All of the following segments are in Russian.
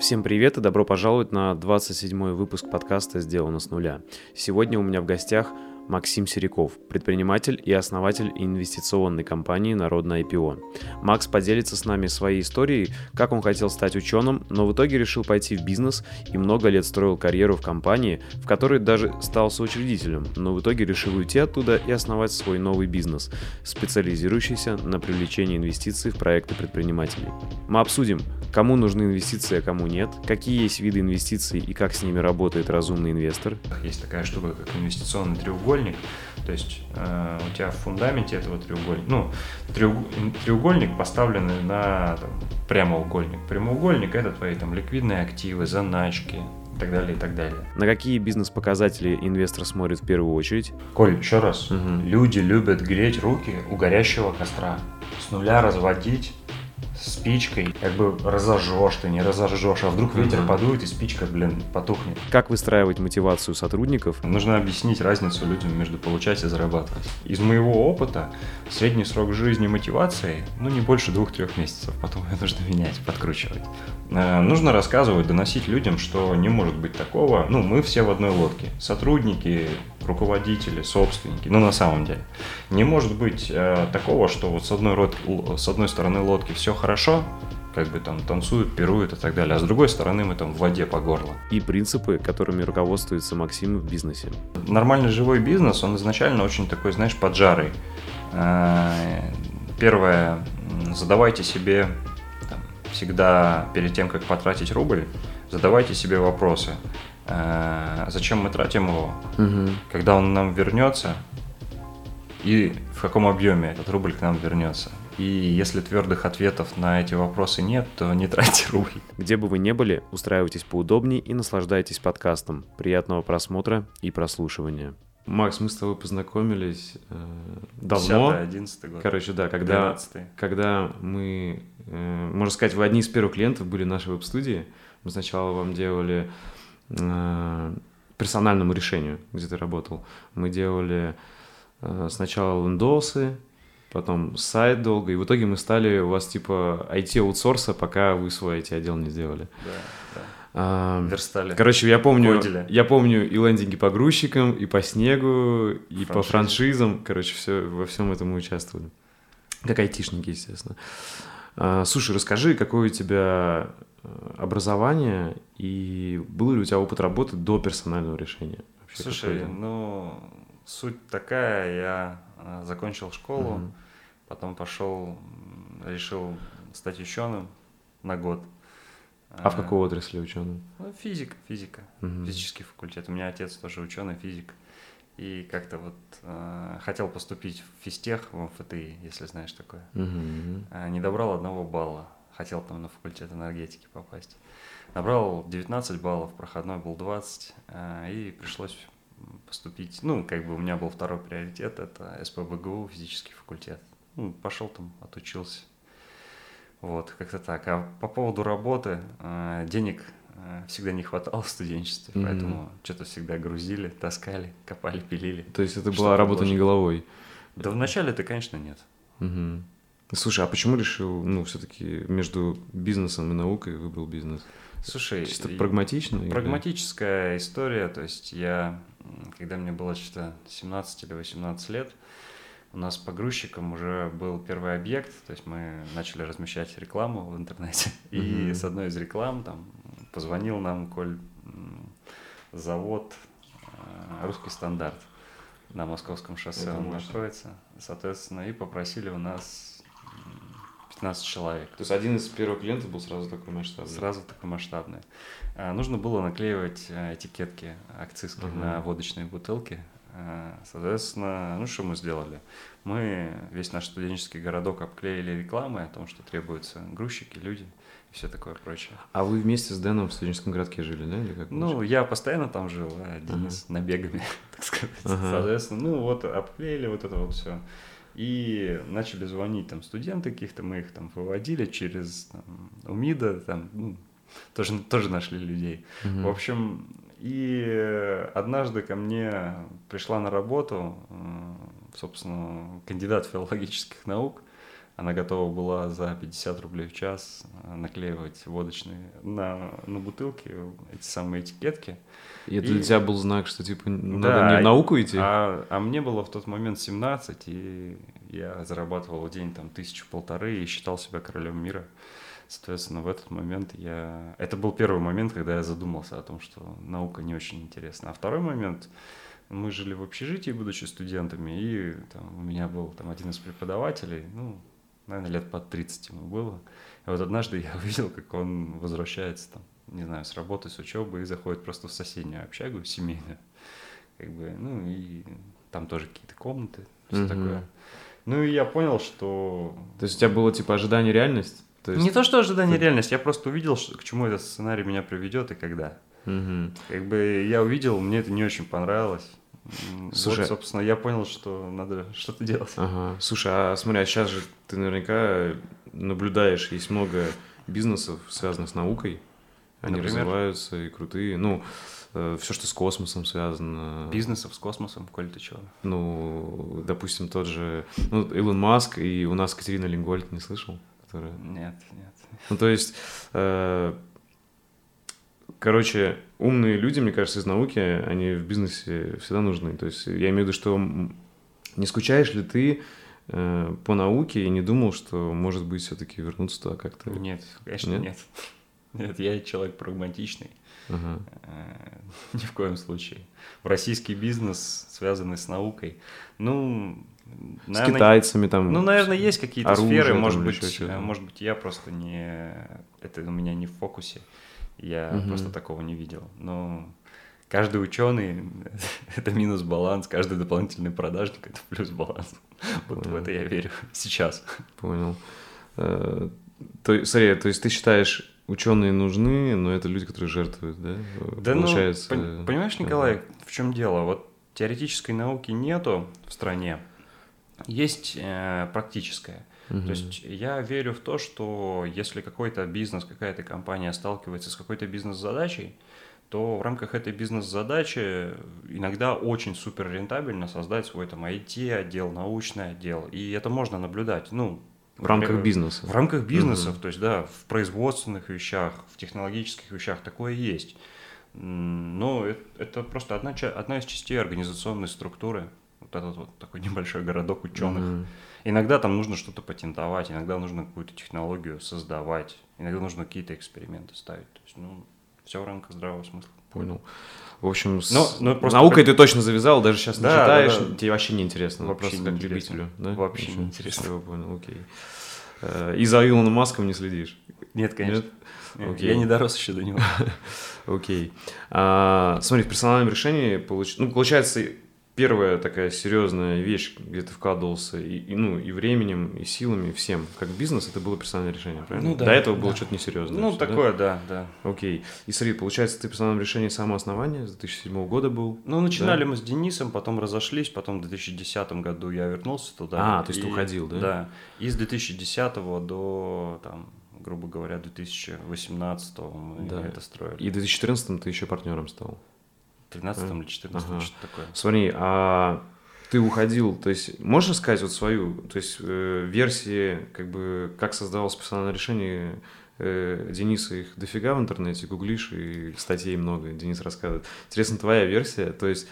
Всем привет и добро пожаловать на 27-й выпуск подкаста «Сделано с нуля». Сегодня у меня в гостях Максим Сериков, предприниматель и основатель инвестиционной компании «Народное IPO». Макс поделится с нами своей историей, как он хотел стать ученым, но в итоге решил пойти в бизнес и много лет строил карьеру в компании, в которой даже стал соучредителем, но в итоге решил уйти оттуда и основать свой новый бизнес, специализирующийся на привлечении инвестиций в проекты предпринимателей. Мы обсудим, кому нужны инвестиции, а кому нет, какие есть виды инвестиций и как с ними работает разумный инвестор. Есть такая штука, как инвестиционный треугольник, треугольник, то есть э, у тебя в фундаменте этого треугольника, ну, треуг, треугольник поставленный на там, прямоугольник. Прямоугольник это твои там ликвидные активы, заначки, и так далее, и так далее. На какие бизнес-показатели инвестор смотрит в первую очередь? Коль, еще раз. Угу. Люди любят греть руки у горящего костра. С нуля разводить спичкой, как бы разожжешь ты, не разожжешь, а вдруг ветер mm-hmm. подует и спичка, блин, потухнет. Как выстраивать мотивацию сотрудников? Нужно объяснить разницу людям между получать и зарабатывать. Из моего опыта средний срок жизни мотивации, ну, не больше двух-трех месяцев, потом ее нужно менять, подкручивать. Э, нужно рассказывать, доносить людям, что не может быть такого, ну, мы все в одной лодке. Сотрудники, руководители, собственники, ну, на самом деле. Не может быть э, такого, что вот с одной, род, с одной стороны лодки все хорошо, как бы там танцуют, пируют и так далее, а с другой стороны мы там в воде по горло. И принципы, которыми руководствуется Максим в бизнесе. Нормальный живой бизнес, он изначально очень такой, знаешь, поджарый. Э, первое, задавайте себе там, всегда перед тем, как потратить рубль, задавайте себе вопросы. Э, зачем мы тратим его? Угу. Когда он нам вернется? И в каком объеме этот рубль к нам вернется? И если твердых ответов на эти вопросы нет, то не тратьте рубль. Где бы вы ни были, устраивайтесь поудобнее и наслаждайтесь подкастом. Приятного просмотра и прослушивания. Макс, мы с тобой познакомились э, давно. 11 год. Короче, да, когда, когда мы, э, можно сказать, вы одни из первых клиентов были нашей веб-студии. Мы сначала вам делали персональному решению, где ты работал. Мы делали э, сначала лендосы, потом сайт долго, и в итоге мы стали у вас типа IT-аутсорса, пока вы свой IT-отдел не сделали. Да, да. А, Верстали. Короче, я помню, я помню и лендинги по грузчикам, и по снегу, и Франшиз. по франшизам. Короче, все, во всем этом мы участвовали. Как айтишники, естественно. А, слушай, расскажи, какое у тебя э, образование и был ли у тебя опыт работы до персонального решения? Вообще, Слушай, ну суть такая, я э, закончил школу, угу. потом пошел, решил стать ученым на год. А в какой отрасли ученым? Ну, физика, физика, угу. физический факультет. У меня отец тоже ученый, физик. И как-то вот э, хотел поступить в физтех, в МФТИ, если знаешь такое. Угу. Э, не добрал одного балла. Хотел там на факультет энергетики попасть. Набрал 19 баллов, проходной был 20, э, и пришлось поступить. Ну, как бы у меня был второй приоритет, это СПБГУ, физический факультет. Ну, пошел там, отучился. Вот, как-то так. А по поводу работы, э, денег э, всегда не хватало в студенчестве, mm-hmm. поэтому что-то всегда грузили, таскали, копали, пилили. То есть это была работа не головой? Да вначале-то, конечно, нет. Угу. Слушай, а почему решил, ну, все-таки между бизнесом и наукой выбрал бизнес? Слушай, чисто прагматично? Прагматическая или? история, то есть я, когда мне было что-то 17 или 18 лет, у нас погрузчиком уже был первый объект, то есть мы начали размещать рекламу в интернете. И mm-hmm. с одной из реклам там позвонил нам, Коль, завод э, «Русский стандарт» на Московском шоссе Это он находится. Соответственно, и попросили у нас 15 человек. То есть один из первых клиентов был сразу такой масштабный? Сразу такой масштабный. А, нужно было наклеивать э, этикетки акцизские uh-huh. на водочные бутылки Э, соответственно, ну что мы сделали? Мы весь наш студенческий городок обклеили рекламой о том, что требуются грузчики, люди и все такое прочее. А вы вместе с Дэном в студенческом городке жили, да? Или как ну, я постоянно там жил, а Денис ага. набегами, так сказать. Ага. Соответственно, ну вот обклеили вот это вот все. И начали звонить там студенты каких-то, мы их там выводили через там, УМИДа, там, ну, тоже, тоже нашли людей. Угу. В общем, и однажды ко мне пришла на работу, собственно, кандидат филологических наук она готова была за 50 рублей в час наклеивать водочные на, на бутылки эти самые этикетки. И это и... для тебя был знак, что типа надо не в науку идти? А, а мне было в тот момент 17, и я зарабатывал в день там тысячу-полторы и считал себя королем мира. Соответственно, в этот момент я... Это был первый момент, когда я задумался о том, что наука не очень интересна. А второй момент, мы жили в общежитии, будучи студентами, и там, у меня был там один из преподавателей, ну, наверное, лет под 30 ему было. И вот однажды я увидел, как он возвращается там, не знаю, с работы, с учебы и заходит просто в соседнюю общагу семейную. Как бы, ну, и там тоже какие-то комнаты, все mm-hmm. такое. Ну, и я понял, что... То есть у тебя было, типа, ожидание реальность? То есть... Не то, что ожидание реальность, я просто увидел, к чему этот сценарий меня приведет и когда. Угу. Как бы я увидел, мне это не очень понравилось. Слушай, вот, собственно, я понял, что надо что-то делать. Ага. Слушай, а смотри, а сейчас же ты наверняка наблюдаешь, есть много бизнесов, связанных с наукой. Они Например? развиваются и крутые. Ну, э, все, что с космосом связано. Бизнесов с космосом, коль ты чего? Ну, допустим, тот же ну, Илон Маск и у нас Катерина Лингольд, не слышал? Которая... Нет, нет. Ну, то есть, э, короче, умные люди, мне кажется, из науки, они в бизнесе всегда нужны. То есть, я имею в виду, что не скучаешь ли ты э, по науке и не думал, что, может быть, все-таки вернуться туда как-то? Нет, конечно, нет. нет. Нет, я человек прагматичный. Ага. Э, ни в коем случае. В российский бизнес, связанный с наукой, ну, наверное, с китайцами там. Ну, наверное, есть какие-то сферы, может быть, может быть, я просто не, это у меня не в фокусе, я угу. просто такого не видел. Но каждый ученый это минус баланс, каждый дополнительный продажник это плюс баланс. Вот Понял. в это я верю сейчас. Понял. Э, то, смотри, то есть ты считаешь ученые нужны, но это люди, которые жертвуют, да? Да, ну, Получается, ну, понимаешь, Николай, в чем дело? Вот теоретической науки нету в стране, есть э, практическая. Угу. То есть я верю в то, что если какой-то бизнес, какая-то компания сталкивается с какой-то бизнес-задачей, то в рамках этой бизнес-задачи иногда очень супер рентабельно создать свой там IT-отдел, научный отдел. И это можно наблюдать. Ну, в рамках бизнеса. В рамках бизнесов, угу. то есть, да, в производственных вещах, в технологических вещах такое есть. Но это, просто одна, одна из частей организационной структуры. Вот этот вот такой небольшой городок ученых. Угу. Иногда там нужно что-то патентовать, иногда нужно какую-то технологию создавать, иногда нужно какие-то эксперименты ставить. То есть, ну, все в рамках здравого смысла. Понял. В общем, с но, но просто наукой как... ты точно завязал, даже сейчас да, не читаешь, да, да. тебе вообще не интересно. Вообще как любителю. Да? Вообще не интересно. Понял, окей. Э, и за Илоном Маском не следишь? Нет, конечно. Нет? Окей. Я не дорос еще до него. Окей. А, смотри, в персональном решении получ... ну, получается первая такая серьезная вещь, где ты вкладывался и, и, ну, и временем, и силами, и всем. Как бизнес это было персональное решение, правильно? Ну, да, До этого да. было что-то несерьезное. Ну, все, такое, да? да, да. Окей. И смотри, получается, ты персональном решении самооснования с 2007 года был? Ну, начинали да? мы с Денисом, потом разошлись, потом в 2010 году я вернулся туда. А, то есть ты уходил, да? Да. И с 2010 до, там, грубо говоря, 2018 мы да. это строили. И в 2014 ты еще партнером стал? 13 или 14 ага. что-то такое. Смотри, а ты уходил, то есть можешь рассказать вот свою, то есть э, версии, как бы, как создавалось персональное решение э, Дениса их дофига в интернете, гуглишь, и статей много, Денис рассказывает. Интересно, твоя версия, то есть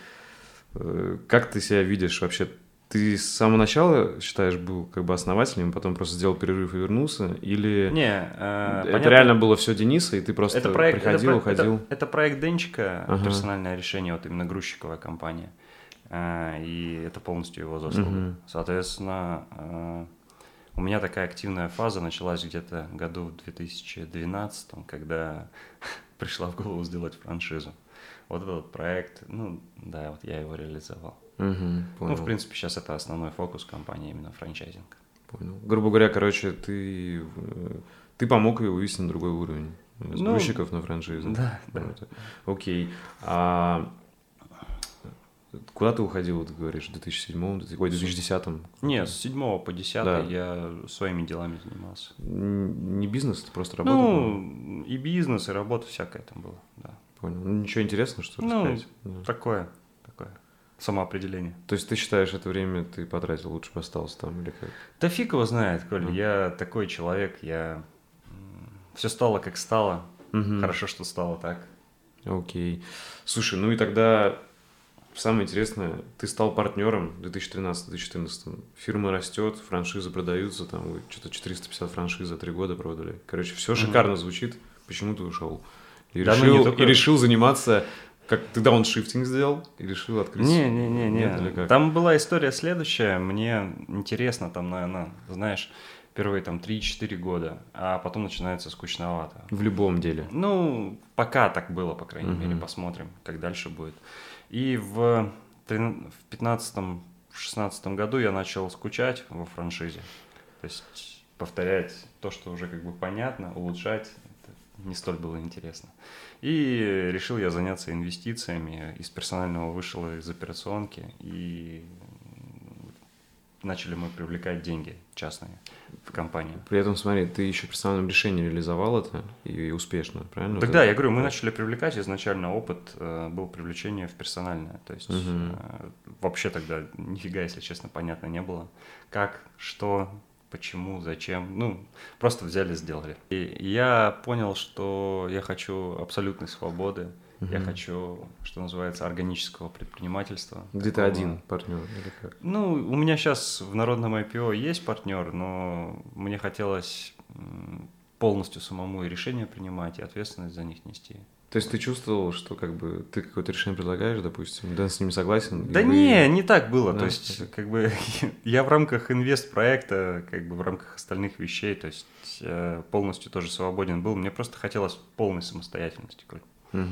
э, как ты себя видишь вообще ты с самого начала, считаешь, был как бы основателем, потом просто сделал перерыв и вернулся? Или не, э, это понятно, реально было все Дениса, и ты просто это проект, приходил, это, уходил? Это, это проект Денчика, ага. персональное решение, вот именно грузчиковая компания. Э, и это полностью его заслуга. Угу. Соответственно, э, у меня такая активная фаза началась где-то году в 2012, когда пришла в голову сделать франшизу. Вот этот проект, ну да, вот я его реализовал. Угу, ну, в принципе, сейчас это основной фокус компании, именно франчайзинг. Понял. Грубо говоря, короче, ты, ты помог ей вывести на другой уровень. С ну, грузчиков на франшизу. Да, да. Окей. А куда ты уходил, ты говоришь, в 2007 ой, 2010 Нет, с 7 по 10 да. я своими делами занимался. Не бизнес, это просто работа? Ну, была? и бизнес, и работа всякая там была, да. Понял. Ну, ничего интересного, что ну, рассказать? Ну, такое. Самоопределение. То есть ты считаешь, это время ты потратил, лучше бы остался там или как? Да фиг его знает, Коль, mm. я такой человек, я... Все стало как стало, mm-hmm. хорошо, что стало так. Окей. Слушай, ну и тогда самое интересное, ты стал партнером в 2013-2014. Фирма растет, франшизы продаются, там вы что-то 450 франшиз за три года продали. Короче, все шикарно mm-hmm. звучит. Почему ты ушел? И, да, ну решил, только... и решил заниматься как ты дауншифтинг сделал и решил открыть? Не, не, не, не. Там была история следующая. Мне интересно, там, наверное, знаешь, первые там 3-4 года, а потом начинается скучновато. В любом деле. Ну, пока так было, по крайней угу. мере, посмотрим, как дальше будет. И в 15-16 году я начал скучать во франшизе. То есть повторять то, что уже как бы понятно, улучшать, это не столь было интересно. И решил я заняться инвестициями. Из персонального вышел из операционки. И начали мы привлекать деньги частные в компанию. При этом, смотри, ты еще персональном решении реализовал это и, успешно, правильно? Тогда вот я говорю, мы начали привлекать, изначально опыт э, был привлечение в персональное. То есть угу. э, вообще тогда нифига, если честно, понятно не было, как, что, почему, зачем. Ну, просто взяли, сделали. И я понял, что я хочу абсолютной свободы. Угу. Я хочу, что называется, органического предпринимательства. Где ты один партнер или как? Ну, у меня сейчас в народном IPO есть партнер, но мне хотелось полностью самому и решения принимать, и ответственность за них нести. То есть ты чувствовал, что как бы ты какое-то решение предлагаешь, допустим, да, с ним согласен? Да вы... не, не так было. Да, то есть, как бы я в рамках инвест-проекта, как бы в рамках остальных вещей, то есть э, полностью тоже свободен был. Мне просто хотелось полной самостоятельности. Угу.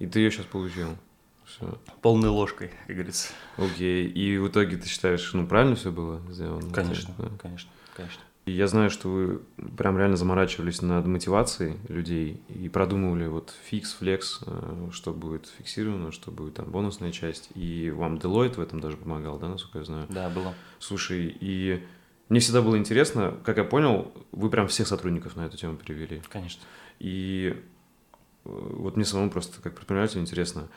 И ты ее сейчас получил. Все. Полной ложкой, как говорится. Окей. И в итоге ты считаешь, ну правильно все было сделано? Конечно, да? конечно, конечно. Я знаю, что вы прям реально заморачивались над мотивацией людей и продумывали вот фикс, флекс, э, что будет фиксировано, что будет там бонусная часть. И вам Deloitte в этом даже помогал, да, насколько я знаю? Да, было. Слушай, и мне всегда было интересно, как я понял, вы прям всех сотрудников на эту тему перевели. Конечно. И э, вот мне самому просто как предпринимателю интересно,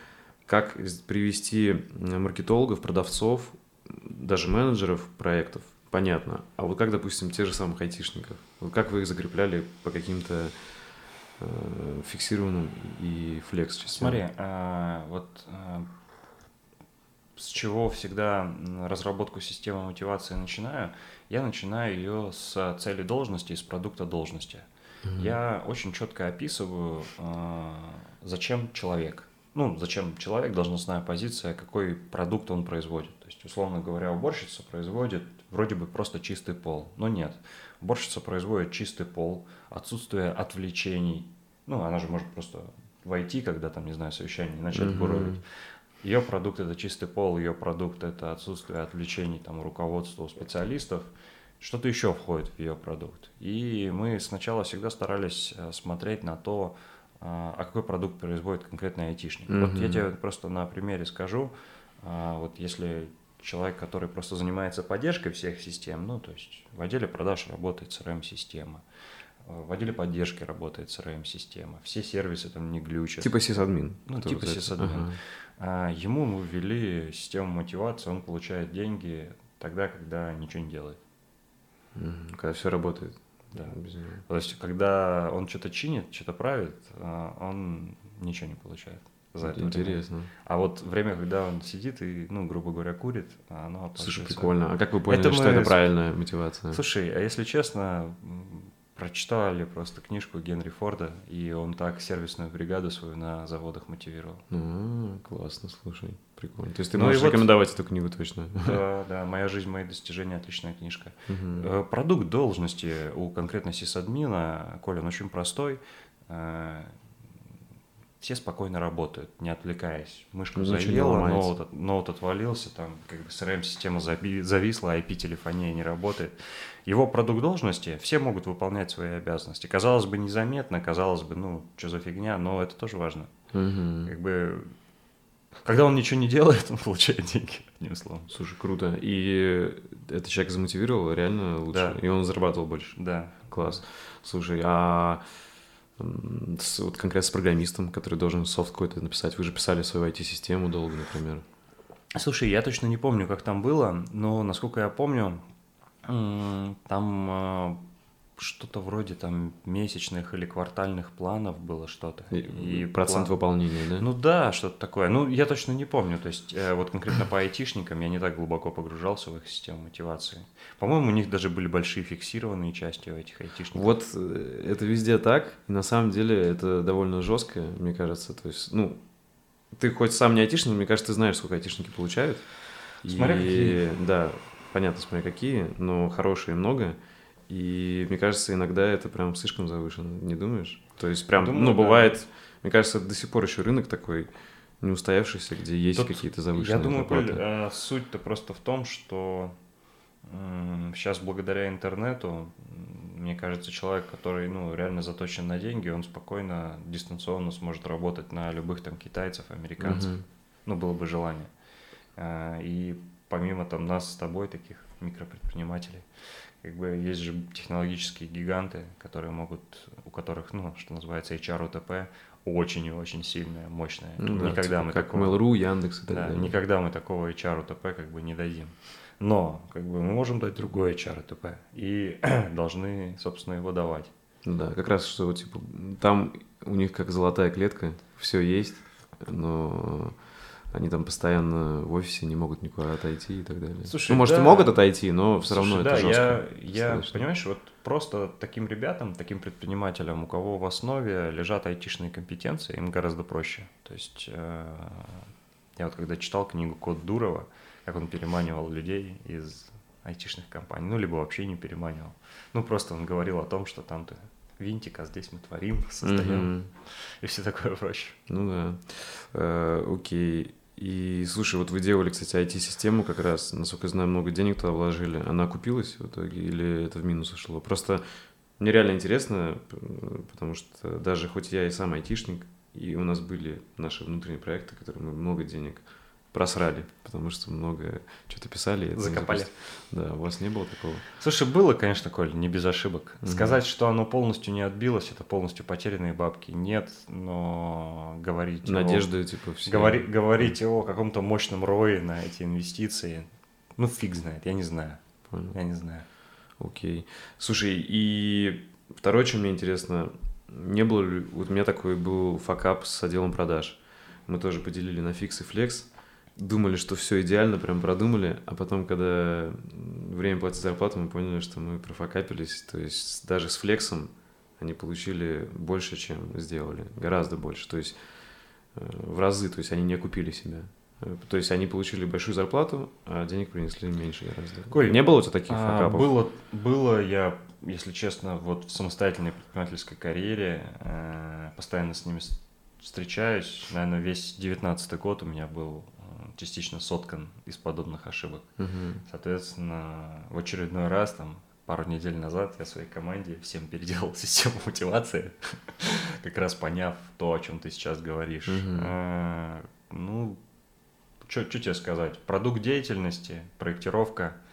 как привести маркетологов, продавцов, даже менеджеров проектов понятно. А вот как, допустим, те же самых айтишников? Вот как вы их закрепляли по каким-то э, фиксированным и флекс частям? Смотри, э, вот э, с чего всегда разработку системы мотивации начинаю, я начинаю ее с цели должности, с продукта должности. Mm-hmm. Я очень четко описываю, э, зачем человек. Ну, зачем человек, должностная позиция, какой продукт он производит. Есть, условно говоря, уборщица производит вроде бы просто чистый пол, но нет. Уборщица производит чистый пол, отсутствие отвлечений. Ну, она же может просто войти, когда там, не знаю, совещание, начать mm-hmm. буровить. Ее продукт это чистый пол, ее продукт это отсутствие отвлечений там руководства, у специалистов. Что-то еще входит в ее продукт. И мы сначала всегда старались э, смотреть на то, а, а какой продукт производит конкретный айтишник. Mm-hmm. Вот я тебе просто на примере скажу. А, вот если человек, который просто занимается поддержкой всех систем, ну, то есть в отделе продаж работает CRM-система, в отделе поддержки работает CRM-система, все сервисы там не глючат. Типа сисадмин. Ну, типа сисадмин. Ага. А ему мы ввели систему мотивации, он получает деньги тогда, когда ничего не делает. Когда все работает. Да. Без него. То есть, когда он что-то чинит, что-то правит, а он ничего не получает за это Интересно. Время. А вот время, когда он сидит и, ну, грубо говоря, курит, оно... Слушай, прикольно. А как вы поняли, это что мы... это правильная мотивация? Слушай, а если честно, прочитали просто книжку Генри Форда, и он так сервисную бригаду свою на заводах мотивировал. А, классно, слушай, прикольно. То есть ты ну можешь рекомендовать вот... эту книгу точно? Да, да, «Моя жизнь, мои достижения» — отличная книжка. Угу. Продукт должности у конкретно сисадмина, Коля, он очень простой э, все спокойно работают, не отвлекаясь. Мышку Ничего заела, ноут, ноут отвалился, там как бы CRM-система зависла, IP-телефония не работает. Его продукт должности, все могут выполнять свои обязанности. Казалось бы, незаметно, казалось бы, ну, что за фигня, но это тоже важно. Угу. Как бы, когда он ничего не делает, он получает деньги, одним словом. Слушай, круто. И этот человек замотивировал реально лучше, да. и он зарабатывал больше. Да. Класс. Слушай, а с, вот конкретно с программистом, который должен софт какой-то написать. Вы же писали свою IT-систему долго, например. Слушай, я точно не помню, как там было, но насколько я помню, там э, что-то вроде там месячных или квартальных планов было что-то. И, и процент план... выполнения, да? Ну да, что-то такое. Ну, я точно не помню. То есть, э, вот конкретно по айтишникам я не так глубоко погружался в их систему мотивации. По-моему, у них даже были большие фиксированные части у этих айтишников. Вот э, это везде так. И на самом деле это довольно жестко, мне кажется. То есть, ну, ты хоть сам не айтишник, мне кажется, ты знаешь, сколько айтишники получают. Смотря и, какие. Да, понятно, смотря какие, но хорошие много. И мне кажется, иногда это прям слишком завышено, не думаешь? То есть прям, Думаю, ну, бывает, да. мне кажется, до сих пор еще рынок такой не устоявшийся, где есть какие-то завышенные Я думаю, Коль, э, суть-то просто в том, что сейчас благодаря интернету, мне кажется, человек, который ну, реально заточен на деньги, он спокойно дистанционно сможет работать на любых там китайцев, американцев. Угу. Ну, было бы желание. А, и помимо там нас с тобой, таких микропредпринимателей, как бы есть же технологические гиганты, которые могут, у которых, ну, что называется, HR-УТП, очень и очень сильная, мощная. Ну, никогда да, типа мы как такого, Mail.ru, Яндекс и так да, далее. Никогда мы такого HR-УТП как бы не дадим. Но как бы мы можем дать другое ЧРТП и должны, собственно, его давать. Да, как раз что типа там у них как золотая клетка, все есть, но они там постоянно в офисе не могут никуда отойти и так далее. Слушай, ну, может, да. и могут отойти, но все Слушай, равно да, это жестко. Я, я, понимаешь, вот просто таким ребятам, таким предпринимателям, у кого в основе лежат айтишные компетенции, им гораздо проще. То есть э, я вот когда читал книгу «Код Дурова», как он переманивал людей из айтишных компаний, ну, либо вообще не переманивал. Ну, просто он говорил о том, что там-то винтик, а здесь мы творим, создаем, mm-hmm. и все такое проще. Ну да. Э, окей. И слушай, вот вы делали, кстати, IT-систему как раз, насколько я знаю, много денег туда вложили. Она окупилась в итоге или это в минус ушло? Просто мне реально интересно, потому что даже хоть я и сам айтишник, и у нас были наши внутренние проекты, которые мы много денег просрали, потому что много что-то писали. Закопали. Да, у вас не было такого? Слушай, было, конечно, Коль, не без ошибок. Угу. Сказать, что оно полностью не отбилось, это полностью потерянные бабки, нет, но говорить Надежды, о... типа, все. Говори, говорить о каком-то мощном рое на эти инвестиции, ну, фиг знает, я не знаю. Понял. Я не знаю. Окей. Слушай, и второе, что мне интересно, не было ли... Вот у меня такой был факап с отделом продаж. Мы тоже поделили на фикс и флекс думали, что все идеально, прям продумали, а потом, когда время платить зарплату, мы поняли, что мы профокапились, то есть даже с флексом они получили больше, чем сделали, гораздо больше, то есть э, в разы, то есть они не купили себя. Э, то есть они получили большую зарплату, а денег принесли меньше гораздо. Коль, не было у тебя таких а, факапов? Было, было, я, если честно, вот в самостоятельной предпринимательской карьере э, постоянно с ними встречаюсь. Наверное, весь девятнадцатый год у меня был частично соткан из подобных ошибок. Угу. Соответственно, в очередной раз, там, пару недель назад я своей команде всем переделал систему мотивации, как раз поняв то, о чем ты сейчас говоришь. А, ну, что тебе сказать? Продукт деятельности, проектировка –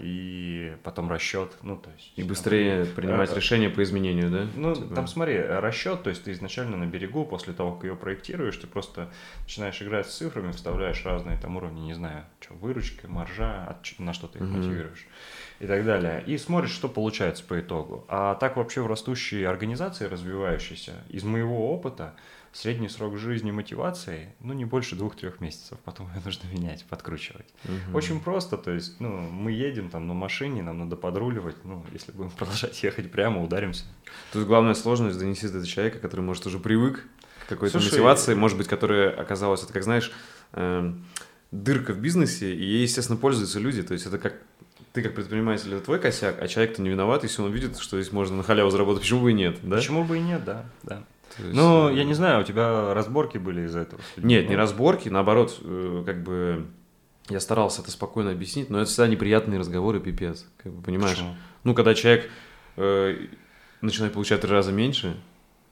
и потом расчет, ну то есть... И быстрее там, принимать а, решение по изменению, да? Ну, типа... там смотри, расчет, то есть ты изначально на берегу, после того, как ее проектируешь, ты просто начинаешь играть с цифрами, вставляешь разные там уровни, не знаю, что, выручка, маржа, на что ты их mm-hmm. мотивируешь и так далее. И смотришь, что получается по итогу. А так вообще в растущей организации, развивающейся, из моего опыта, средний срок жизни мотивации, ну, не больше двух-трех месяцев, потом ее нужно менять, подкручивать. Угу. Очень просто, то есть, ну, мы едем там на машине, нам надо подруливать, ну, если будем продолжать ехать прямо, ударимся. Тут главная сложность донести до человека, который, может, уже привык к какой-то Слушай, мотивации, может быть, которая оказалась, это как, знаешь, э, дырка в бизнесе, и ей, естественно, пользуются люди, то есть это как ты как предприниматель, это твой косяк, а человек-то не виноват, если он видит, что здесь можно на халяву заработать, почему бы и нет, да? Почему бы и нет, да, да. Есть, ну, э... я не знаю, у тебя разборки были из-за этого? Нет, не разборки, наоборот, э, как бы я старался это спокойно объяснить, но это всегда неприятные разговоры, пипец, как бы, понимаешь? Почему? Ну, когда человек э, начинает получать три раза меньше,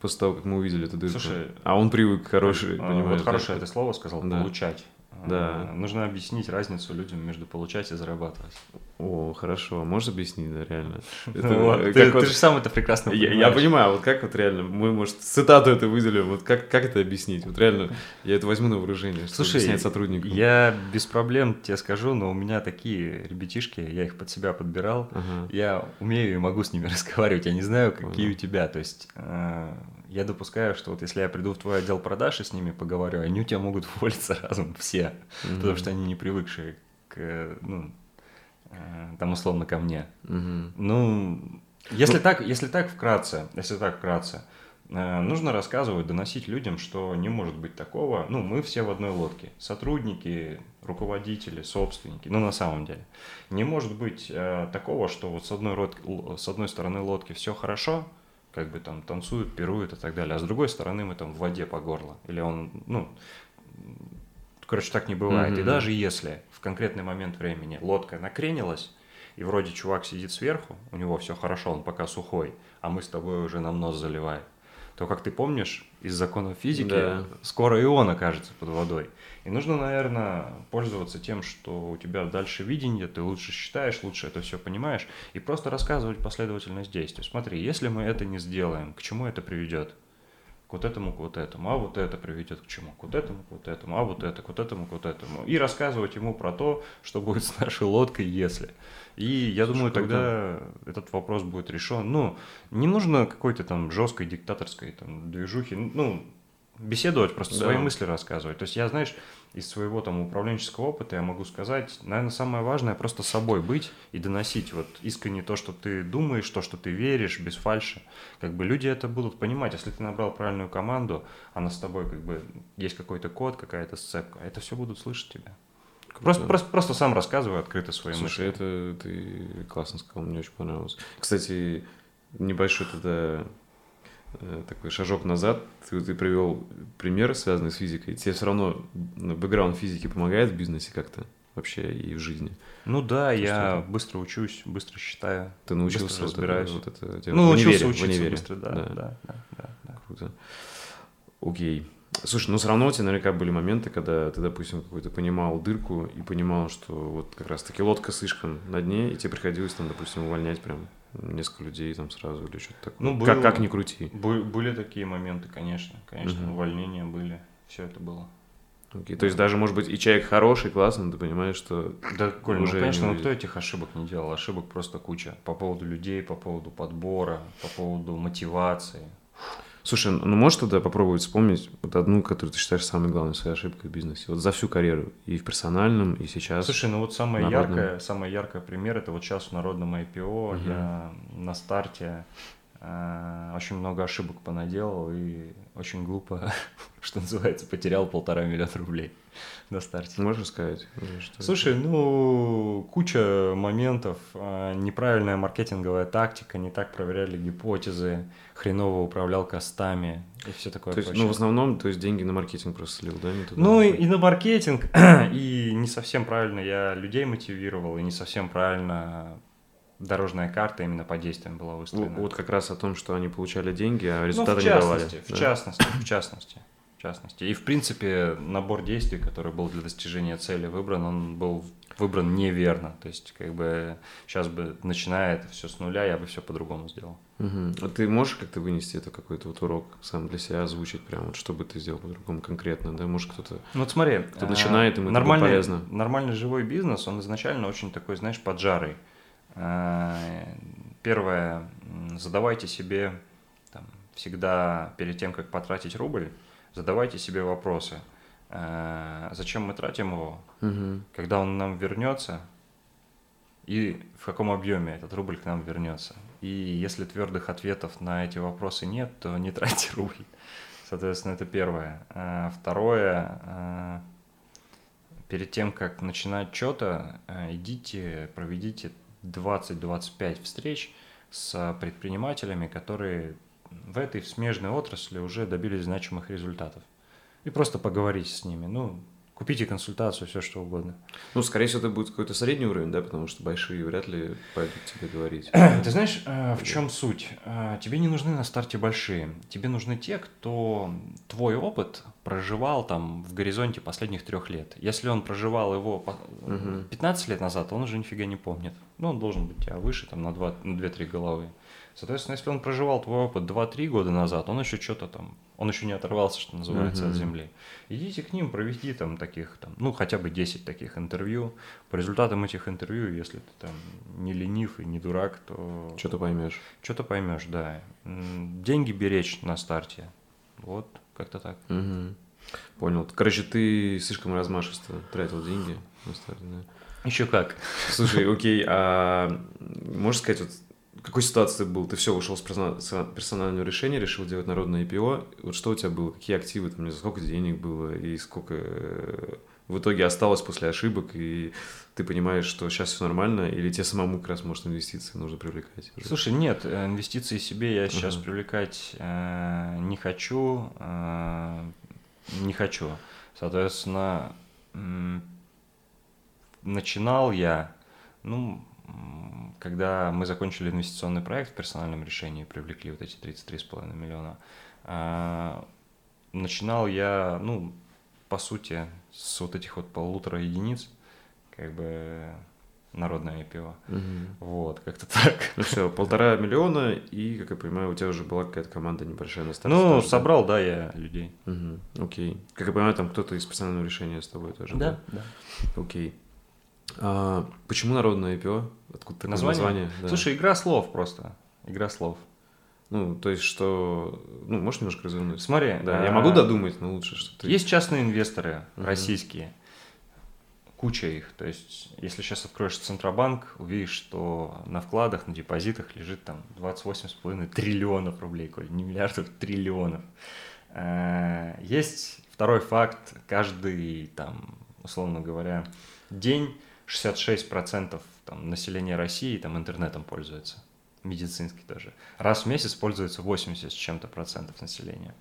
после того, как мы увидели эту дырку, Слушай, а он привык хороший, э, понимаешь? Вот хорошее да? это слово сказал, да. получать. Да. Нужно объяснить разницу людям между получать и зарабатывать. О, хорошо. Можешь объяснить, да, реально? Это, ну, ты, вот... ты же сам это прекрасно понимаешь. Я, я понимаю, вот как вот реально, мы, может, цитату это выделим, вот как, как это объяснить? Вот реально, я это возьму на вооружение, чтобы Слушай, объяснять сотрудникам. я без проблем тебе скажу, но у меня такие ребятишки, я их под себя подбирал, ага. я умею и могу с ними разговаривать, я не знаю, какие ага. у тебя, то есть... Э, я допускаю, что вот если я приду в твой отдел продаж и с ними поговорю, они у тебя могут уволиться разом все, mm-hmm. потому что они не привыкшие к, ну, э, там условно ко мне. Mm-hmm. Ну, если ну, так, если так вкратце, если так вкратце, э, нужно рассказывать, доносить людям, что не может быть такого. Ну, мы все в одной лодке, сотрудники, руководители, собственники. Ну, на самом деле, не может быть э, такого, что вот с одной, лодки, с одной стороны лодки все хорошо, как бы там танцуют, пируют и так далее. А с другой стороны мы там в воде по горло. Или он, ну, короче, так не бывает. Mm-hmm. И даже если в конкретный момент времени лодка накренилась, и вроде чувак сидит сверху, у него все хорошо, он пока сухой, а мы с тобой уже нам нос заливаем, то, как ты помнишь, из законов физики да. скоро и он окажется под водой. И нужно, наверное, пользоваться тем, что у тебя дальше видение, ты лучше считаешь, лучше это все понимаешь, и просто рассказывать последовательность действий. Смотри, если мы это не сделаем, к чему это приведет? К вот этому, к вот этому, а вот это приведет к чему? К вот этому, к вот этому, а вот это, к вот этому, к вот этому. И рассказывать ему про то, что будет с нашей лодкой, если. И я Слушай, думаю, тогда этот вопрос будет решен. Ну, не нужно какой-то там жесткой диктаторской там движухи. Ну, беседовать, просто да. свои мысли рассказывать. То есть я, знаешь, из своего там управленческого опыта я могу сказать, наверное, самое важное просто собой быть и доносить вот искренне то, что ты думаешь, то, что ты веришь, без фальши. Как бы люди это будут понимать. Если ты набрал правильную команду, она с тобой как бы есть какой-то код, какая-то сцепка, это все будут слышать тебя. Просто, просто, просто сам рассказывай открыто свои Слушай, мысли. это ты классно сказал, мне очень понравилось. Кстати, небольшой тогда такой шажок назад, ты, ты привел пример, связанный с физикой. Тебе все равно ну, бэкграунд физики помогает в бизнесе как-то вообще и в жизни? Ну да, То я это... быстро учусь, быстро считаю. Ты научился разбираюсь. Вот это, вот это, ну, в универе, учиться в универе. быстро, да, да, да, да, да, да. Круто. Окей. Слушай, ну все равно у тебя наверняка были моменты, когда ты, допустим, какой-то понимал дырку и понимал, что вот как раз-таки лодка слишком на дне, и тебе приходилось там, допустим, увольнять прям несколько людей там сразу или что-то такое. Ну, было, как, как ни крути. Были такие моменты, конечно. Конечно, угу. увольнения были. Все это было. Окей, то есть даже, может быть, и человек хороший, классный, ты понимаешь, что... Да, Коль, ну, уже ну, конечно, ну кто этих ошибок не делал? Ошибок просто куча. По поводу людей, по поводу подбора, по поводу мотивации. Слушай, ну можешь тогда попробовать вспомнить вот одну, которую ты считаешь самой главной своей ошибкой в бизнесе? Вот за всю карьеру, и в персональном, и сейчас. Слушай, ну вот самое яркое, самое яркое пример, это вот сейчас в народном IPO угу. я на старте э, очень много ошибок понаделал и очень глупо, что называется, потерял полтора миллиона рублей на старте. Можешь сказать? Слушай, ну, куча моментов, а, неправильная маркетинговая тактика, не так проверяли гипотезы, хреново управлял костами и все такое то есть, Ну, в основном, то есть деньги на маркетинг просто слил, да? Не туда, ну, и, и на маркетинг, и не совсем правильно я людей мотивировал, и не совсем правильно дорожная карта именно по действиям была выстроена. Вот как раз о том, что они получали деньги, а результаты ну, не давали. В да? частности, в частности в частности. И, в принципе, набор действий, который был для достижения цели выбран, он был выбран неверно. То есть, как бы, сейчас бы, начиная это все с нуля, я бы все по-другому сделал. Угу. А ты можешь как-то вынести это какой-то вот урок сам для себя озвучить прям, вот что бы ты сделал по-другому конкретно, да? Может, кто-то ну, вот смотри, кто а, начинает, ему нормальный, это полезно. Нормальный живой бизнес, он изначально очень такой, знаешь, поджарый. А, первое, задавайте себе там, всегда перед тем, как потратить рубль, задавайте себе вопросы. Э, зачем мы тратим его? Угу. Когда он нам вернется? И в каком объеме этот рубль к нам вернется? И если твердых ответов на эти вопросы нет, то не тратьте рубль. Соответственно, это первое. Э, второе, э, перед тем, как начинать что-то, идите, проведите 20-25 встреч с предпринимателями, которые в этой смежной отрасли уже добились значимых результатов. И просто поговорить с ними. Ну, Купите консультацию, все что угодно. Ну, скорее всего, это будет какой-то средний уровень, да, потому что большие вряд ли пойдут тебе говорить. Ты знаешь, э, в чем суть? Э, тебе не нужны на старте большие. Тебе нужны те, кто твой опыт проживал там в горизонте последних трех лет. Если он проживал его 15 лет назад, он уже нифига не помнит. Ну, он должен быть тебя выше там на 2-3 головы. Соответственно, если он проживал твой опыт 2-3 года назад, он еще что-то там, он еще не оторвался, что называется, uh-huh. от земли. Идите к ним, провести там таких, там, ну, хотя бы 10 таких интервью. По результатам этих интервью, если ты там не ленив и не дурак, то... Что-то поймешь. Что-то поймешь, да. Деньги беречь на старте. Вот, как-то так. Угу. Понял. Короче, ты слишком размашисто тратил деньги на старте, да? Еще как. Слушай, окей, а можешь сказать, вот в какой ситуации был? Ты все, ушел с персонального решения, решил делать народное IPO. Вот что у тебя было? Какие активы там, сколько денег было и сколько э, в итоге осталось после ошибок, и ты понимаешь, что сейчас все нормально, или тебе самому как раз, может, инвестиции нужно привлекать? Уже? Слушай, нет, э, инвестиции себе я сейчас uh-huh. привлекать э, не хочу, э, не хочу. Соответственно, начинал я, ну, когда мы закончили инвестиционный проект в персональном решении, привлекли вот эти 33,5 миллиона, а, начинал я, ну, по сути, с вот этих вот полутора единиц, как бы народное IPO. Угу. Вот, как-то так. Ну все, полтора миллиона, и, как я понимаю, у тебя уже была какая-то команда небольшая на старте. Ну, старте. собрал, да, я людей. Угу. Окей. Как я понимаю, там кто-то из персонального решения с тобой тоже. Да, да. да. Окей. А, почему народное IPO? Откуда такое название? название? Да. Слушай, игра слов просто. Игра слов. Ну, то есть, что... Ну, можешь немножко развернуть? Смотри. Да, а... я могу додумать, но лучше, что ты... Есть частные инвесторы uh-huh. российские. Куча их. То есть, если сейчас откроешь Центробанк, увидишь, что на вкладах, на депозитах лежит там 28,5 триллионов рублей, Коль, не миллиардов, триллионов. А, есть второй факт. Каждый, там, условно говоря, день 66% там, населения России там, интернетом пользуется, медицинский даже. Раз в месяц пользуется 80 с чем-то процентов населения.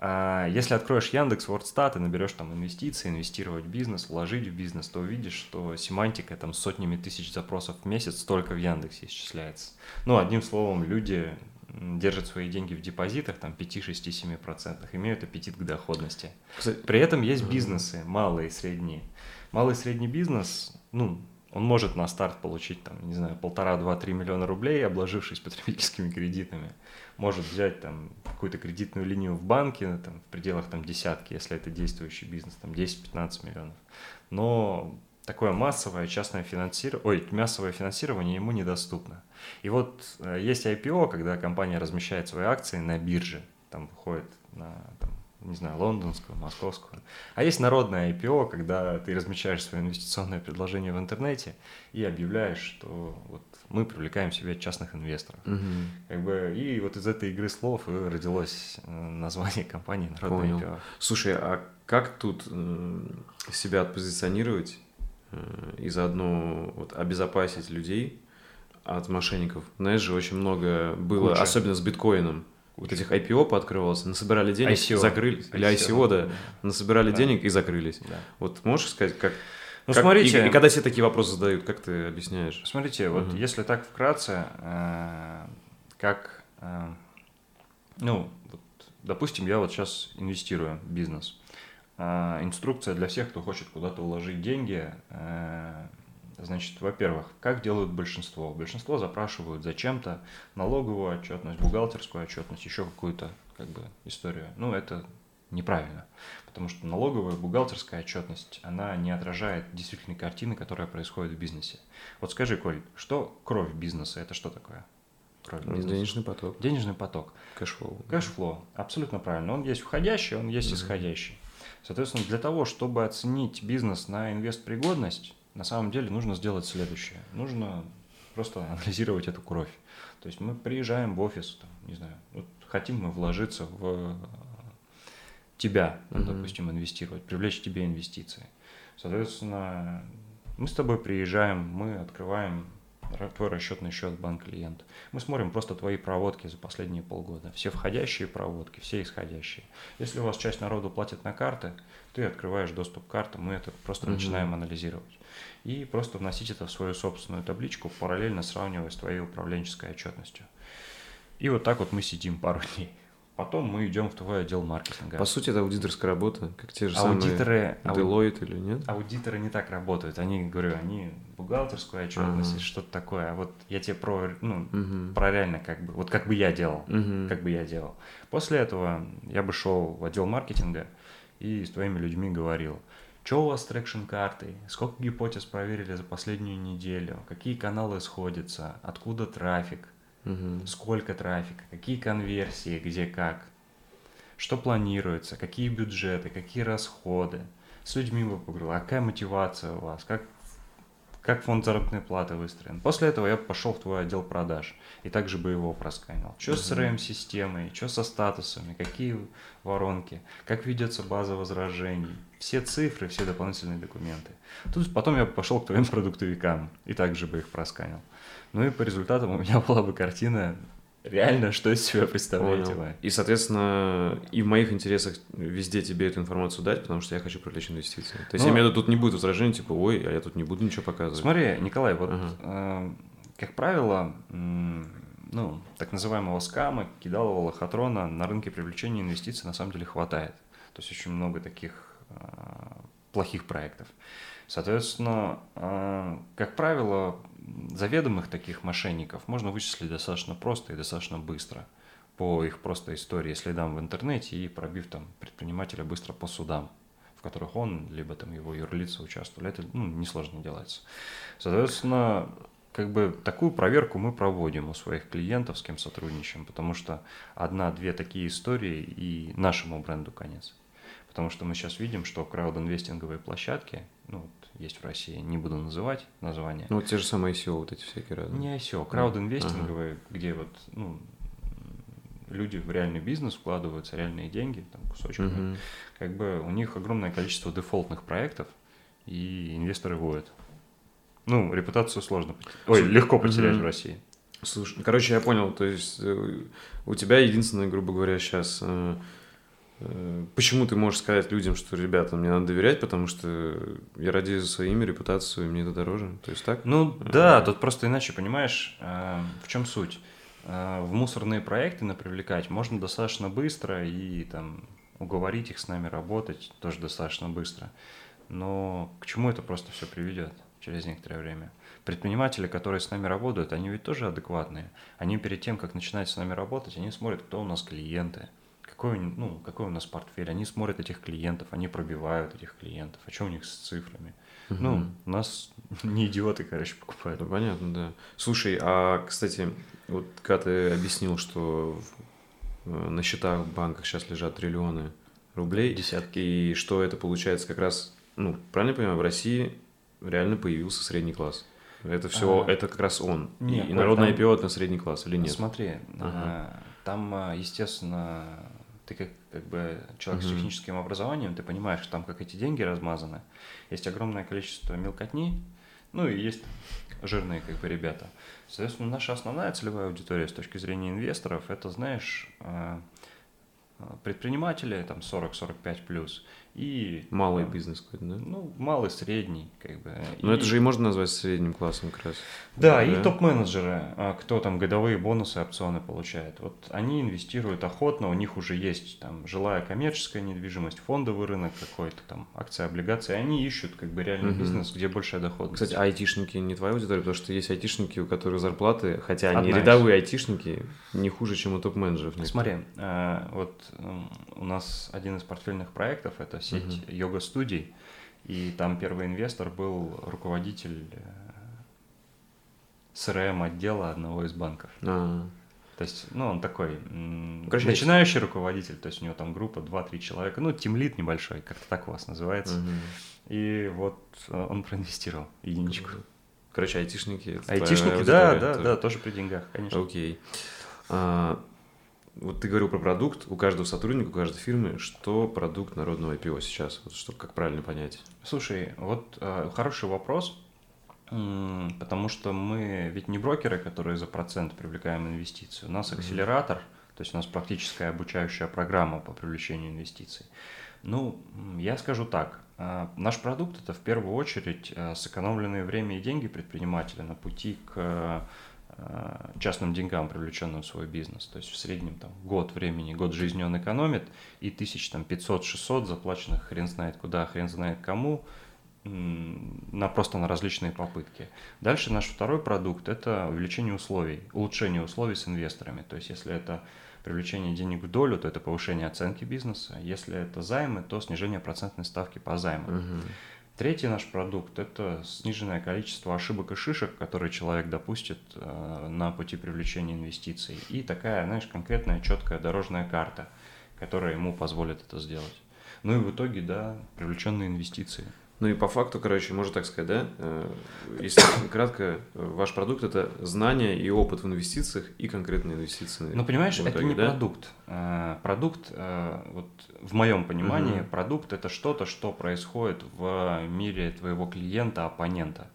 А если откроешь Яндекс, Вордстат и наберешь там инвестиции, инвестировать в бизнес, вложить в бизнес, то увидишь, что семантика там сотнями тысяч запросов в месяц только в Яндексе исчисляется. Ну, одним словом, люди держат свои деньги в депозитах, там 5, 6, 7%, имеют аппетит к доходности. При этом есть бизнесы, малые и средние. Малый и средний бизнес, ну, он может на старт получить, там, не знаю, полтора, два, три миллиона рублей, обложившись потребительскими кредитами. Может взять там какую-то кредитную линию в банке, там, в пределах там десятки, если это действующий бизнес, там 10-15 миллионов. Но такое массовое частное финансирование, ой, массовое финансирование ему недоступно. И вот э, есть IPO, когда компания размещает свои акции на бирже, там выходит на там, не знаю, лондонскую, московскую. А есть народное IPO, когда ты размещаешь свое инвестиционное предложение в интернете и объявляешь, что вот мы привлекаем себе частных инвесторов. Угу. Как бы, и вот из этой игры слов родилось э, название компании Народное Понял. IPO. Слушай, а как тут э, себя отпозиционировать э, и заодно вот, обезопасить людей от мошенников? Знаешь же, очень много было, Куча. особенно с биткоином вот этих IPO пооткрывалось, насобирали денег, ICO. закрылись. ICO. Или ICO, да. Насобирали да. денег и закрылись. Да. Вот можешь сказать, как... Ну, как, смотрите... И, и когда все такие вопросы задают, как ты объясняешь? Смотрите, угу. вот если так вкратце, э, как... Э, ну, вот, допустим, я вот сейчас инвестирую в бизнес. Э, инструкция для всех, кто хочет куда-то уложить деньги, э, Значит, во-первых, как делают большинство? Большинство запрашивают зачем-то налоговую отчетность, бухгалтерскую отчетность, еще какую-то как бы историю. Ну, это неправильно, потому что налоговая, бухгалтерская отчетность, она не отражает действительной картины, которая происходит в бизнесе. Вот скажи, Коль, что кровь бизнеса, это что такое? Кровь бизнеса? Денежный поток. Денежный поток. Cash flow. Cash flow, абсолютно правильно. Он есть входящий, он есть mm-hmm. исходящий. Соответственно, для того, чтобы оценить бизнес на инвестпригодность, на самом деле нужно сделать следующее. Нужно просто анализировать эту кровь. То есть мы приезжаем в офис, там, не знаю, вот хотим мы вложиться в тебя, mm-hmm. допустим, инвестировать, привлечь тебе инвестиции. Соответственно, мы с тобой приезжаем, мы открываем твой расчетный счет банк клиент. Мы смотрим просто твои проводки за последние полгода. Все входящие проводки, все исходящие. Если у вас часть народу платит на карты, ты открываешь доступ к картам, мы это просто угу. начинаем анализировать. И просто вносить это в свою собственную табличку, параллельно сравнивая с твоей управленческой отчетностью. И вот так вот мы сидим пару дней. Потом мы идем в твой отдел маркетинга. По сути, это аудиторская работа, как те же Аудиторы, самые Deloitte или нет? Аудиторы не так работают. Они, говорю, они бухгалтерскую отчетность ага. что-то такое. А вот я тебе про, ну, угу. про реально как бы, вот как бы я делал, угу. как бы я делал. После этого я бы шел в отдел маркетинга и с твоими людьми говорил, что у вас с трекшн-картой, сколько гипотез проверили за последнюю неделю, какие каналы сходятся, откуда трафик – угу. сколько трафика, какие конверсии, где как, что планируется, какие бюджеты, какие расходы, с людьми вы поговорили, а какая мотивация у вас, как, как фонд заработной платы выстроен. После этого я пошел в твой отдел продаж и также бы его просканил. Что угу. с CRM-системой, что со статусами, какие воронки, как ведется база возражений, все цифры, все дополнительные документы. Тут потом я пошел к твоим продуктовикам и также бы их просканил. Ну и по результатам у меня была бы картина реально, что из себя представляет Понял. И, соответственно, и в моих интересах везде тебе эту информацию дать, потому что я хочу привлечь инвестиции. То есть, ну, я имею в виду, тут не будет возражений, типа, ой, а я тут не буду ничего показывать. Смотри, Николай, вот, ага. э, как правило, ну, так называемого скама, кидалова лохотрона на рынке привлечения инвестиций на самом деле хватает. То есть, очень много таких э, плохих проектов. Соответственно, э, как правило, заведомых таких мошенников можно вычислить достаточно просто и достаточно быстро по их просто истории, следам в интернете и пробив там предпринимателя быстро по судам, в которых он, либо там его юрлица участвовали. Это ну, несложно делается. Соответственно, как бы такую проверку мы проводим у своих клиентов, с кем сотрудничаем, потому что одна-две такие истории и нашему бренду конец. Потому что мы сейчас видим, что краудинвестинговые площадки, ну, есть в России, не буду называть название. Ну, вот те же самые ICO, вот эти всякие разные. Не ICO, краудинвестинговые, ага. где вот, ну, люди в реальный бизнес вкладываются, реальные деньги, там, кусочками. Угу. Как бы у них огромное количество дефолтных проектов, и инвесторы воют. Ну, репутацию сложно, ой, легко потерять угу. в России. Слушай, короче, я понял, то есть э, у тебя единственное, грубо говоря, сейчас Э, почему ты можешь сказать людям, что, ребята, мне надо доверять, потому что я ради за своими репутацию, и мне это дороже? То есть так? Ну да, тут просто иначе, понимаешь, э, в чем суть? Э, в мусорные проекты на привлекать можно достаточно быстро и там уговорить их с нами работать тоже достаточно быстро. Но к чему это просто все приведет через некоторое время? Предприниматели, которые с нами работают, они ведь тоже адекватные. Они перед тем, как начинать с нами работать, они смотрят, кто у нас клиенты, какой, ну, какой у нас портфель. Они смотрят этих клиентов, они пробивают этих клиентов, а что у них с цифрами. Угу. Ну, у нас не идиоты, короче, покупают. Да, понятно, да. Слушай, а, кстати, вот когда ты объяснил, что э, на счетах в банках сейчас лежат триллионы рублей. Десятки. И что это получается как раз, ну, правильно понимаю, в России реально появился средний класс. Это все, а, это как раз он. Нет, и, народное там... Это на средний класс или нет? Смотри, ага. там, естественно, ты как, как бы человек uh-huh. с техническим образованием, ты понимаешь, там как эти деньги размазаны. Есть огромное количество мелкотни, ну и есть жирные как бы ребята. Соответственно, наша основная целевая аудитория с точки зрения инвесторов, это, знаешь, э, э, предприниматели, там 40-45 плюс, и... Малый да, бизнес какой-то, да? Ну, малый, средний, как бы. Но и... это же и можно назвать средним классом как раз. Да, да. и топ-менеджеры, а, кто там годовые бонусы, опционы получает. Вот они инвестируют охотно, у них уже есть там жилая коммерческая недвижимость, фондовый рынок какой-то, там акции, облигации, они ищут как бы реальный угу. бизнес, где большая доходность. Кстати, айтишники не твоя аудитория, потому что есть айтишники, у которых зарплаты, хотя они Одна рядовые айтишники, не хуже, чем у топ-менеджеров. Смотри, а, вот у нас один из портфельных проектов, это сеть uh-huh. йога-студий, и там первый инвестор был руководитель э, отдела одного из банков. Uh-huh. То есть, ну, он такой Короче, начинающий руководитель, то есть у него там группа 2-3 человека, ну, тимлит небольшой, как-то так у вас называется. Uh-huh. И вот э, он проинвестировал единичку. Короче, айтишники. Айтишники, да, да, тоже. да, тоже при деньгах, конечно. Окей. А, вот ты говорил про продукт, у каждого сотрудника, у каждой фирмы, что продукт народного IPO сейчас, вот что, как правильно понять? Слушай, вот э, хороший вопрос. Потому что мы ведь не брокеры, которые за процент привлекаем инвестиции. У нас акселератор, то есть у нас практическая обучающая программа по привлечению инвестиций. Ну, я скажу так. А, наш продукт – это в первую очередь а, сэкономленные время и деньги предпринимателя на пути к а, частным деньгам, привлеченным в свой бизнес. То есть в среднем там, год времени, год жизни он экономит, и тысяч там 500-600 заплаченных хрен знает куда, хрен знает кому, на просто на различные попытки. Дальше наш второй продукт – это увеличение условий, улучшение условий с инвесторами. То есть если это привлечение денег в долю, то это повышение оценки бизнеса. Если это займы, то снижение процентной ставки по займу. Угу. Третий наш продукт – это сниженное количество ошибок и шишек, которые человек допустит э, на пути привлечения инвестиций. И такая, знаешь, конкретная четкая дорожная карта, которая ему позволит это сделать. Ну и в итоге, да, привлеченные инвестиции. Ну и по факту, короче, можно так сказать, да, э, если кратко, ваш продукт это знания и опыт в инвестициях и конкретные инвестиции. Ну, понимаешь, итоге, это не да? продукт. Э, продукт, э, вот в моем понимании, угу. продукт это что-то, что происходит в мире твоего клиента, оппонента.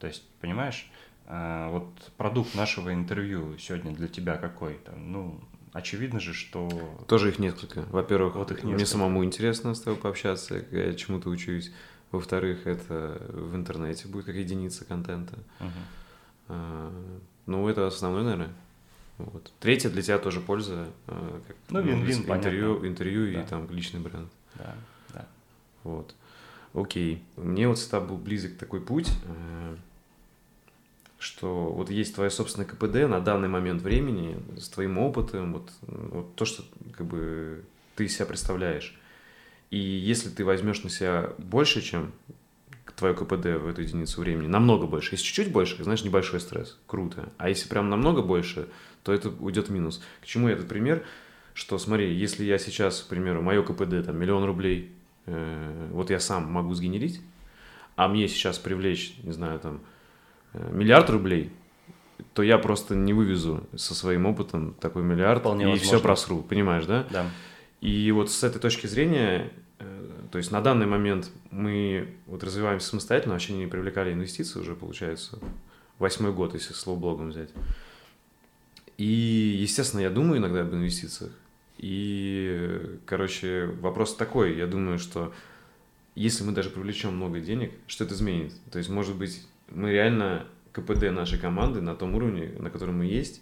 То есть, понимаешь, вот продукт нашего интервью сегодня для тебя какой? то ну, очевидно же, что... Тоже их несколько. Во-первых, вот их несколько. мне самому интересно с тобой пообщаться, я чему-то учусь. Во-вторых, это в интернете будет как единица контента. А, ну, это основной, наверное. Вот. Третье для тебя тоже польза, а, как ну, вин-вин, интервью, понятно. интервью да. и там личный бренд. Да, да. Вот. Окей. Мне вот всегда был близок такой путь, э, что вот есть твое собственное КПД на данный момент времени с твоим опытом, вот, вот то, что как бы ты себя представляешь. И если ты возьмешь на себя больше, чем твое КПД в эту единицу времени, намного больше. Если чуть-чуть больше, знаешь, небольшой стресс, круто. А если прям намного больше, то это уйдет в минус. К чему этот пример? Что, смотри, если я сейчас, к примеру, мое КПД там миллион рублей, э, вот я сам могу сгенерить, а мне сейчас привлечь, не знаю, там, э, миллиард рублей, то я просто не вывезу со своим опытом такой миллиард Вполне и возможно. все просру, понимаешь, да? Да. И вот с этой точки зрения то есть на данный момент мы вот развиваемся самостоятельно, вообще не привлекали инвестиции уже, получается, восьмой год, если слово блогом взять. И, естественно, я думаю иногда об инвестициях. И, короче, вопрос такой, я думаю, что если мы даже привлечем много денег, что это изменит? То есть, может быть, мы реально КПД нашей команды на том уровне, на котором мы есть,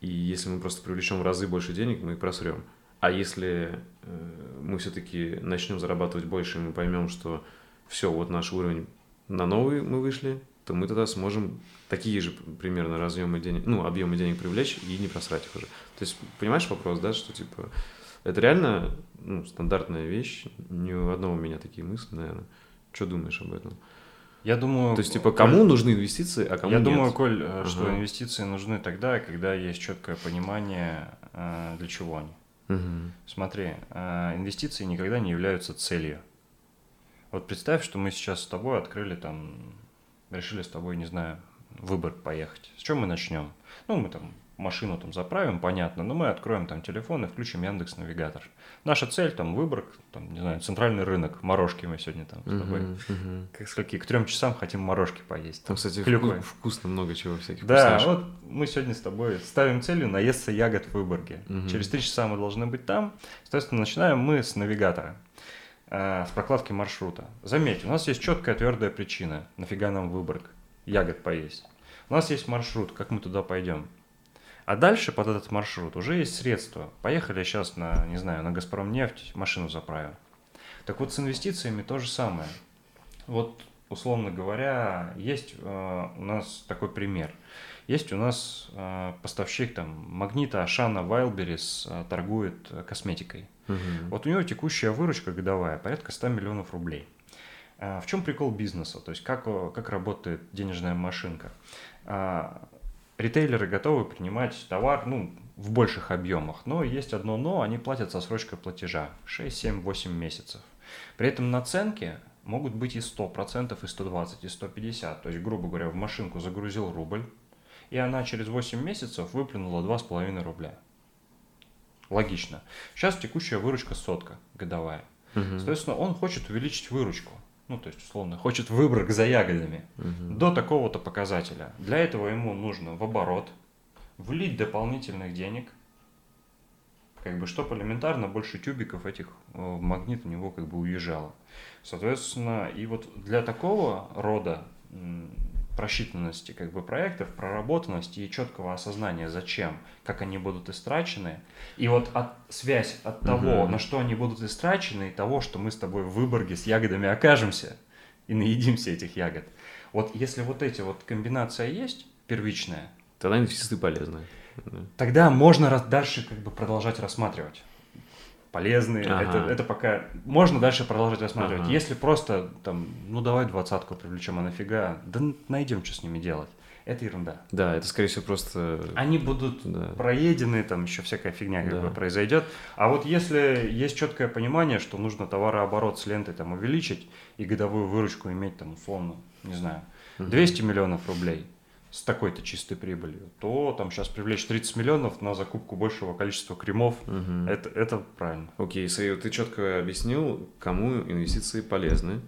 и если мы просто привлечем в разы больше денег, мы их просрем. А если э, мы все-таки начнем зарабатывать больше, и мы поймем, что все, вот наш уровень на новый мы вышли, то мы тогда сможем такие же примерно разъемы денег, ну, объемы денег привлечь и не просрать их уже. То есть, понимаешь вопрос, да, что типа это реально ну, стандартная вещь, ни у одного у меня такие мысли, наверное. Что думаешь об этом? Я думаю... То есть, типа, кому Коль... нужны инвестиции, а кому Я нет? думаю, Коль, э, ага. что инвестиции нужны тогда, когда есть четкое понимание, э, для чего они. Угу. Смотри, а, инвестиции никогда не являются целью. Вот представь, что мы сейчас с тобой открыли там, решили с тобой, не знаю, выбор поехать. С чем мы начнем? Ну, мы там машину там заправим, понятно, но мы откроем там телефон и включим Яндекс Навигатор. Наша цель там Выборг, там, не знаю, центральный рынок, морожки мы сегодня там с тобой. Uh-huh, uh-huh. Как скольки? К трем часам хотим морожки поесть. Там, кстати, Клюквы. вкусно много чего всяких. Да, вот мы сегодня с тобой ставим целью наесться ягод в Выборге. Uh-huh. Через три часа мы должны быть там. Соответственно, начинаем мы с навигатора э, с прокладки маршрута. Заметь, у нас есть четкая твердая причина, нафига нам Выборг, ягод поесть. У нас есть маршрут, как мы туда пойдем. А дальше под этот маршрут уже есть средства. Поехали сейчас на, не знаю, на Газпром нефть, машину заправим. Так вот с инвестициями то же самое. Вот, условно говоря, есть э, у нас такой пример. Есть у нас э, поставщик там магнита Ашана Вайлберис э, торгует косметикой. Угу. Вот у него текущая выручка годовая порядка 100 миллионов рублей. Э, в чем прикол бизнеса? То есть как, как работает денежная машинка? А, ритейлеры готовы принимать товар ну, в больших объемах, но есть одно но, они платят со срочкой платежа 6, 7, 8 месяцев. При этом наценки могут быть и 100%, и 120, и 150. То есть, грубо говоря, в машинку загрузил рубль, и она через 8 месяцев выплюнула 2,5 рубля. Логично. Сейчас текущая выручка сотка годовая. Угу. Соответственно, он хочет увеличить выручку. Ну, то есть, условно, хочет выброк за ягодами угу. до такого-то показателя. Для этого ему нужно в оборот влить дополнительных денег, как бы, чтобы элементарно больше тюбиков этих э, в магнит у него как бы уезжало. Соответственно, и вот для такого рода просчитанности как бы проектов, проработанности и четкого осознания, зачем, как они будут истрачены. И вот от, связь от того, угу. на что они будут истрачены, и того, что мы с тобой в Выборге с ягодами окажемся и наедимся этих ягод. Вот если вот эти вот комбинация есть, первичная. Тогда инвестиции полезны. Тогда можно дальше как бы продолжать рассматривать полезные. Ага. Это, это пока можно дальше продолжать рассматривать. Ага. Если просто там, ну давай двадцатку привлечем, а нафига, да найдем, что с ними делать. Это ерунда. Да, это скорее всего просто. Они будут да. проедены, там еще всякая фигня как да. бы произойдет. А вот если есть четкое понимание, что нужно товарооборот с лентой там увеличить и годовую выручку иметь там условно, не знаю, 200 миллионов рублей, с такой-то чистой прибылью, то там сейчас привлечь 30 миллионов на закупку большего количества кремов, угу. это, это правильно. Окей, okay, ты четко объяснил, кому инвестиции полезны.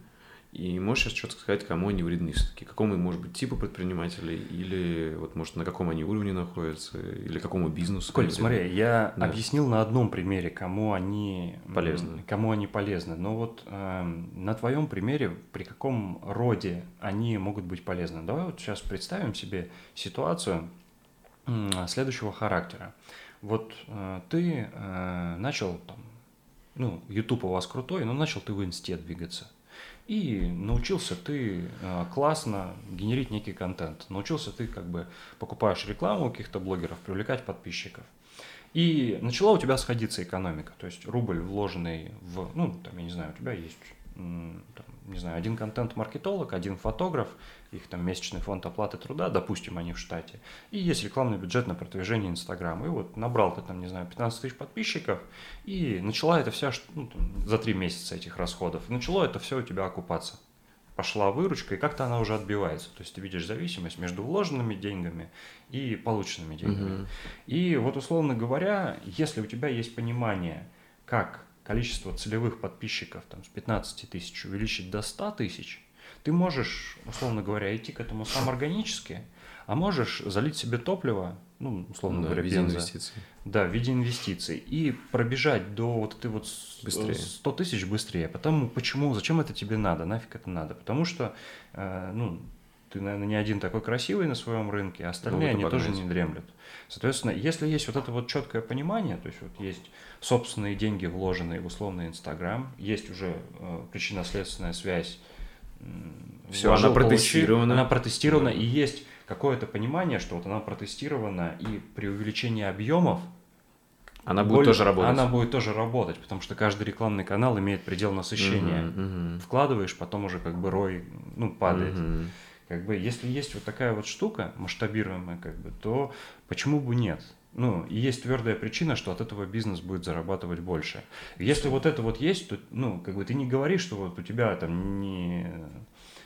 И можешь сейчас четко сказать, кому они вредны все-таки? Какому, может быть, типу предпринимателей? Или, вот, может, на каком они уровне находятся? Или какому бизнесу? Коль, смотри, я да. объяснил на одном примере, кому они полезны. Кому они полезны. Но вот э, на твоем примере, при каком роде они могут быть полезны? Давай вот сейчас представим себе ситуацию э, следующего характера. Вот э, ты э, начал там, ну, YouTube у вас крутой, но начал ты в инсте двигаться и научился ты э, классно генерить некий контент. Научился ты как бы покупаешь рекламу у каких-то блогеров, привлекать подписчиков. И начала у тебя сходиться экономика. То есть рубль, вложенный в, ну, там, я не знаю, у тебя есть там, не знаю, один контент-маркетолог, один фотограф, их там месячный фонд оплаты труда, допустим, они в штате, и есть рекламный бюджет на продвижение Инстаграма. И вот набрал ты там, не знаю, 15 тысяч подписчиков, и начала это вся, ну, там, за три месяца этих расходов, и начало это все у тебя окупаться. Пошла выручка, и как-то она уже отбивается. То есть ты видишь зависимость между вложенными деньгами и полученными деньгами. Угу. И вот, условно говоря, если у тебя есть понимание, как количество целевых подписчиков там, с 15 тысяч увеличить до 100 тысяч, ты можешь, условно говоря, идти к этому сам органически, а можешь залить себе топливо, ну, условно да, говоря, в виде бенза, инвестиций. Да, в виде инвестиций. И пробежать до вот этой вот быстрее. 100 тысяч быстрее. Потому, почему, зачем это тебе надо, нафиг это надо? Потому что, э, ну, ты, наверное, не один такой красивый на своем рынке, а остальные, ну, они тоже не дремлют. Соответственно, если есть вот это вот четкое понимание, то есть вот есть собственные деньги, вложенные в условный Инстаграм, есть уже э, причинно-следственная связь. Все, она протестирована. Она протестирована, и есть какое-то понимание, что вот она протестирована, и при увеличении объемов она будет более, тоже работать. Она будет тоже работать, потому что каждый рекламный канал имеет предел насыщения. Uh-huh, uh-huh. Вкладываешь, потом уже как бы рой ну, падает. Uh-huh. Как бы, если есть вот такая вот штука масштабируемая, как бы, то почему бы нет? Ну, и есть твердая причина, что от этого бизнес будет зарабатывать больше. Если вот это вот есть, то, ну, как бы ты не говоришь, что вот у тебя там не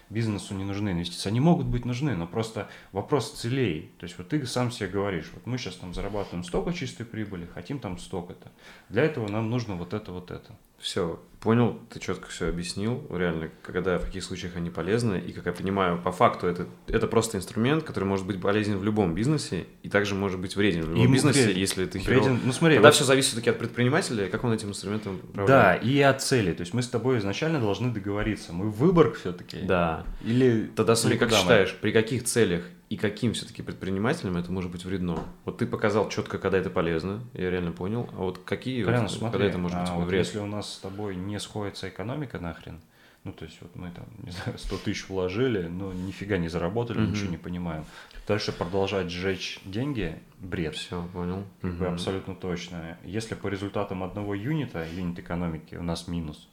бизнесу не нужны инвестиции. Они могут быть нужны, но просто вопрос целей. То есть вот ты сам себе говоришь, вот мы сейчас там зарабатываем столько чистой прибыли, хотим там столько-то. Для этого нам нужно вот это, вот это. Все, понял, ты четко все объяснил, реально, когда, в каких случаях они полезны, и, как я понимаю, по факту это, это просто инструмент, который может быть полезен в любом бизнесе, и также может быть вреден в любом и бизнесе, вреден. если ты херово... вреден. Ну смотри, Тогда вот... все зависит все-таки от предпринимателя, как он этим инструментом управляет. Да, и от цели, то есть мы с тобой изначально должны договориться, мы выбор все-таки. Да. Или... Тогда смотри, как считаешь, при каких целях и каким все-таки предпринимателям это может быть вредно. Вот ты показал четко, когда это полезно, я реально понял. А вот какие, Колян, вот, смотри, когда это может быть а, вот Если у нас с тобой не сходится экономика нахрен, ну, то есть вот мы там, не знаю, 100 тысяч вложили, но нифига не заработали, угу. ничего не понимаем. Дальше продолжать сжечь деньги – бред. Все, понял. Бы абсолютно точно. Если по результатам одного юнита, юнит экономики, у нас минус,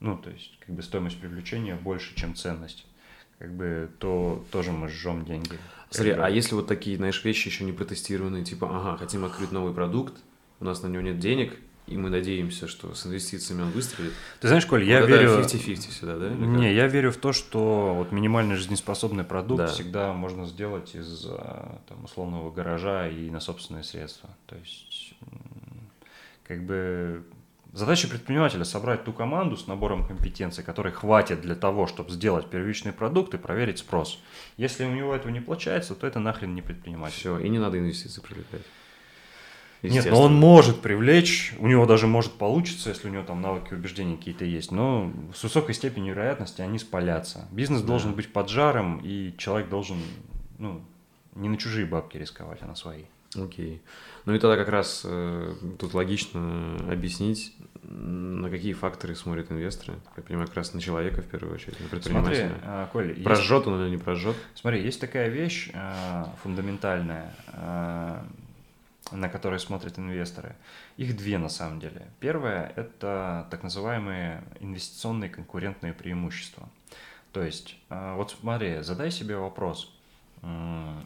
ну, то есть как бы стоимость привлечения больше, чем ценность как бы, то тоже мы жжем деньги. Смотри, а если вот такие, знаешь, вещи еще не протестированные, типа, ага, хотим открыть новый продукт, у нас на него нет денег, и мы надеемся, что с инвестициями он выстрелит. Ты знаешь, Коль, я верю... 50-50 сюда, да? Не, я верю в то, что вот минимально жизнеспособный продукт да. всегда можно сделать из а, там, условного гаража и на собственные средства. То есть, как бы Задача предпринимателя собрать ту команду с набором компетенций, которой хватит для того, чтобы сделать первичный продукт и проверить спрос. Если у него этого не получается, то это нахрен не предприниматель. Все, и не надо инвестиции привлекать. Нет, но он может привлечь, у него даже может получиться, если у него там навыки убеждений какие-то есть, но с высокой степенью вероятности они спалятся. Бизнес да. должен быть под жаром, и человек должен ну, не на чужие бабки рисковать, а на свои. Окей. Ну и тогда как раз э, тут логично объяснить, на какие факторы смотрят инвесторы. Я понимаю, как раз на человека в первую очередь, на предпринимателя. Смотри, а, Коль, прожжет есть... он или не прожжет? Смотри, есть такая вещь э, фундаментальная, э, на которой смотрят инвесторы. Их две на самом деле. Первое – это так называемые инвестиционные конкурентные преимущества. То есть, э, вот смотри, задай себе вопрос –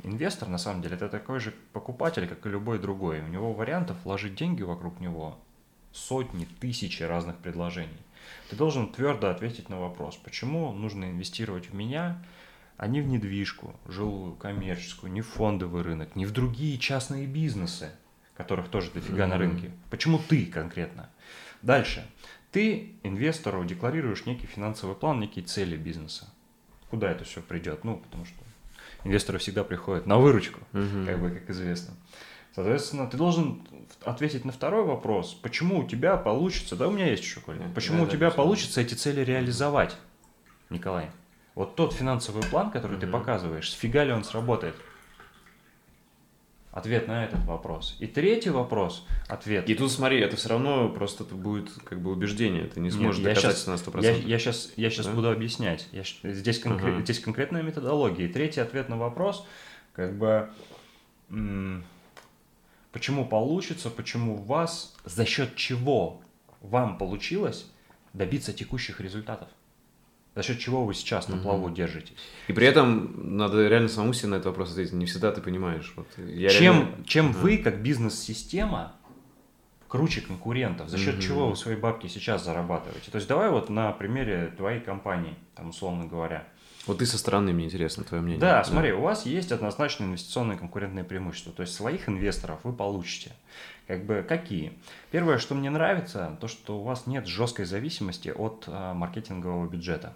инвестор, на самом деле, это такой же покупатель, как и любой другой. У него вариантов вложить деньги вокруг него сотни, тысячи разных предложений. Ты должен твердо ответить на вопрос, почему нужно инвестировать в меня, а не в недвижку, жилую, коммерческую, не в фондовый рынок, не в другие частные бизнесы, которых тоже дофига mm-hmm. на рынке. Почему ты конкретно? Дальше. Ты инвестору декларируешь некий финансовый план, некие цели бизнеса. Куда это все придет? Ну, потому что инвесторы всегда приходят на выручку, угу. как бы, как известно. Соответственно, ты должен ответить на второй вопрос, почему у тебя получится, да, у меня есть еще, Коля, почему да, у тебя да, получится эти цели реализовать, Николай? Вот тот финансовый план, который угу. ты показываешь, сфига ли он сработает? Ответ на этот вопрос. И третий вопрос, ответ. И тут смотри, это все равно просто будет как бы убеждение, ты не сможешь Нет, доказать я сейчас, на 100%. Я, я сейчас, я сейчас да? буду объяснять. Я, здесь, конкрет, ага. здесь конкретная методология. И третий ответ на вопрос, как бы, почему получится, почему у вас, за счет чего вам получилось добиться текущих результатов за счет чего вы сейчас на плаву угу. держитесь. И при этом надо реально самому себе на этот вопрос ответить. Не всегда ты понимаешь. Вот я чем реально... чем угу. вы, как бизнес-система, круче конкурентов, за счет угу. чего вы свои бабки сейчас зарабатываете. То есть давай вот на примере твоей компании, там условно говоря. Вот ты со стороны, мне интересно твое мнение. Да, да, смотри, у вас есть однозначно инвестиционные конкурентные преимущества. То есть своих инвесторов вы получите. Как бы какие? Первое, что мне нравится, то, что у вас нет жесткой зависимости от а, маркетингового бюджета.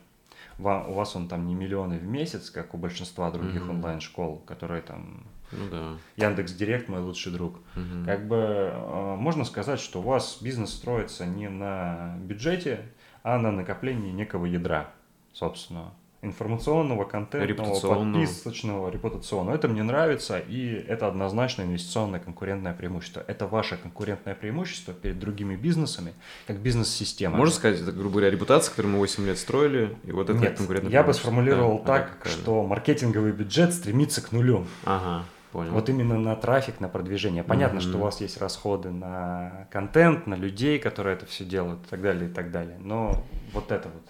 Вам, у вас он там не миллионы в месяц, как у большинства других mm-hmm. онлайн-школ, которые там ну да. Яндекс Директ мой лучший друг. Угу. Как бы э, можно сказать, что у вас бизнес строится не на бюджете, а на накоплении некого ядра собственного информационного, контентного, подписочного, репутационного. Это мне нравится, и это однозначно инвестиционное конкурентное преимущество. Это ваше конкурентное преимущество перед другими бизнесами, как бизнес-система. Можно сказать, это, грубо говоря, репутация, которую мы 8 лет строили, и вот это Нет, конкурентное я бы сформулировал да, так, а что маркетинговый бюджет стремится к нулю. Ага. Понял. Вот именно на трафик, на продвижение. Понятно, mm-hmm. что у вас есть расходы на контент, на людей, которые это все делают, и так далее, и так далее. Но вот это вот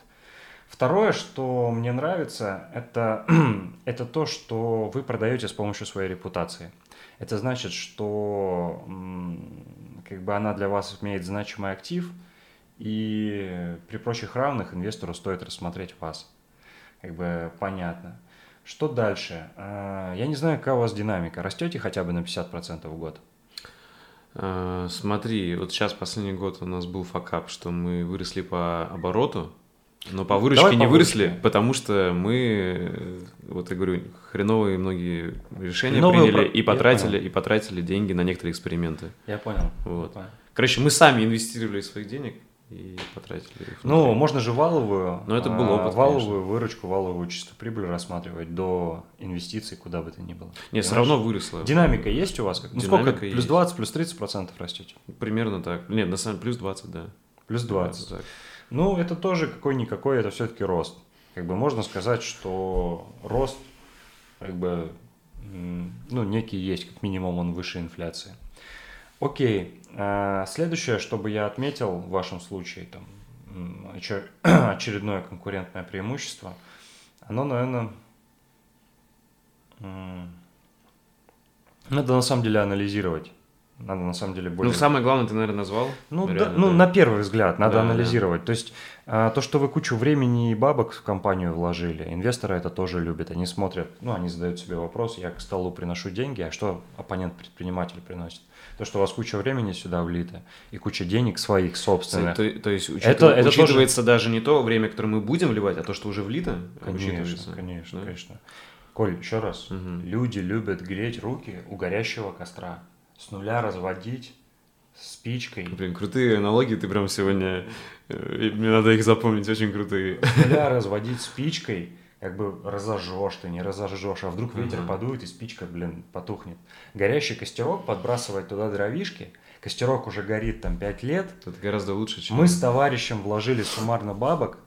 Второе, что мне нравится, это, это то, что вы продаете с помощью своей репутации. Это значит, что как бы она для вас имеет значимый актив, и при прочих равных инвестору стоит рассмотреть вас. Как бы понятно. Что дальше? А, я не знаю, какая у вас динамика. Растете хотя бы на 50% в год? А, смотри, вот сейчас последний год у нас был факап, что мы выросли по обороту, но по выручке Давай не по выросли, выручке. потому что мы, вот я говорю, хреновые многие решения хреновые приняли про... и потратили, и потратили деньги на некоторые эксперименты. Я понял. Вот. Я понял. Короче, мы сами инвестировали своих денег и потратили их. Ну, можно же валовую, Но это был опыт, валовую конечно. выручку, валовую чистую прибыль рассматривать до инвестиций, куда бы то ни было. Нет, все равно выросло. Динамика есть у вас? Ну, Динамика сколько? Плюс 20, плюс 30 процентов растете? Примерно так. Нет, на самом деле плюс 20, да. Плюс 20. 20 так. Ну, это тоже какой-никакой, это все-таки рост. Как бы можно сказать, что рост, как бы, ну, некий есть, как минимум он выше инфляции. Окей, а, следующее, чтобы я отметил в вашем случае, там, очередное конкурентное преимущество, оно, наверное, надо на самом деле анализировать надо на самом деле более... Ну, самое главное ты, наверное, назвал. Ну, да, ну на первый взгляд надо да, анализировать. Да. То есть а, то, что вы кучу времени и бабок в компанию вложили, инвесторы это тоже любят. Они смотрят, ну, они задают себе вопрос, я к столу приношу деньги, а что оппонент-предприниматель приносит? То, что у вас куча времени сюда влито и куча денег своих собственных. То, то есть учитыв... это, это учитывается тоже... даже не то время, которое мы будем вливать, а то, что уже влито? Конечно, конечно, да? конечно. Коль, еще раз. Угу. Люди любят греть руки у горящего костра. С нуля разводить спичкой. Блин, крутые аналогии ты прям сегодня... Э, мне надо их запомнить, очень крутые. С нуля разводить спичкой, как бы разожжешь ты, не разожжешь, а вдруг ветер uh подует и спичка, блин, потухнет. Горящий костерок, подбрасывать туда дровишки, костерок уже горит там 5 лет. Это гораздо лучше, чем... Мы с товарищем вложили суммарно бабок,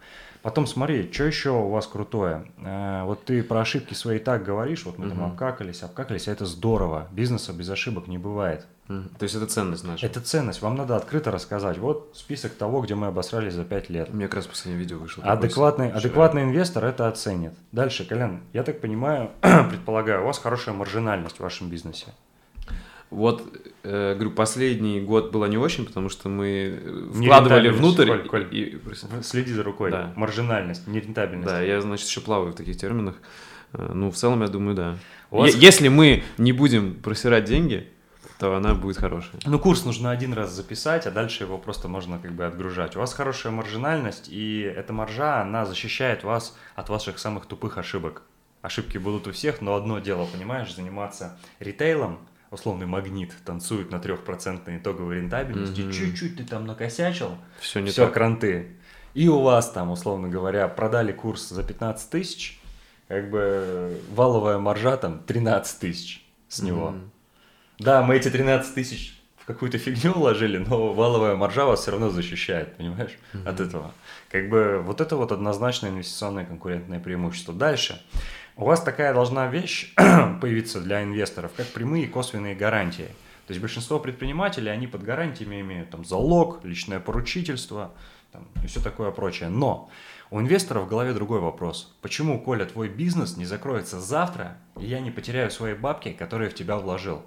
Потом смотри, что еще у вас крутое. Э, вот ты про ошибки свои так говоришь, вот мы угу. там обкакались, обкакались, а это здорово. Бизнеса без ошибок не бывает. Угу. То есть это ценность наша? Это ценность. Вам надо открыто рассказать. Вот список того, где мы обосрались за 5 лет. У меня как раз последнее видео вышло. Адекватный, адекватный инвестор это оценит. Дальше, Колян, я так понимаю, предполагаю, у вас хорошая маржинальность в вашем бизнесе. Вот, э, говорю, последний год было не очень, потому что мы вкладывали внутрь. Коль, Коль, и... Следи за рукой. Да. Маржинальность, нерентабельность. Да, я, значит, еще плаваю в таких терминах. Э, ну, в целом, я думаю, да. вас... Если мы не будем просирать деньги, то она будет хорошая. Ну, курс нужно один раз записать, а дальше его просто можно как бы отгружать. У вас хорошая маржинальность, и эта маржа, она защищает вас от ваших самых тупых ошибок. Ошибки будут у всех, но одно дело, понимаешь, заниматься ритейлом – условный магнит танцует на трехпроцентной итоговой рентабельности, mm-hmm. чуть-чуть ты там накосячил, все, не все так. кранты. И у вас там, условно говоря, продали курс за 15 тысяч, как бы валовая маржа там 13 тысяч с него. Mm-hmm. Да, мы эти 13 тысяч в какую-то фигню вложили, но валовая маржа вас все равно защищает, понимаешь, mm-hmm. от этого. Как бы вот это вот однозначно инвестиционное конкурентное преимущество. Дальше. У вас такая должна вещь появиться для инвесторов, как прямые и косвенные гарантии. То есть большинство предпринимателей, они под гарантиями имеют там залог, личное поручительство там, и все такое прочее. Но у инвесторов в голове другой вопрос. Почему, Коля, твой бизнес не закроется завтра, и я не потеряю свои бабки, которые в тебя вложил?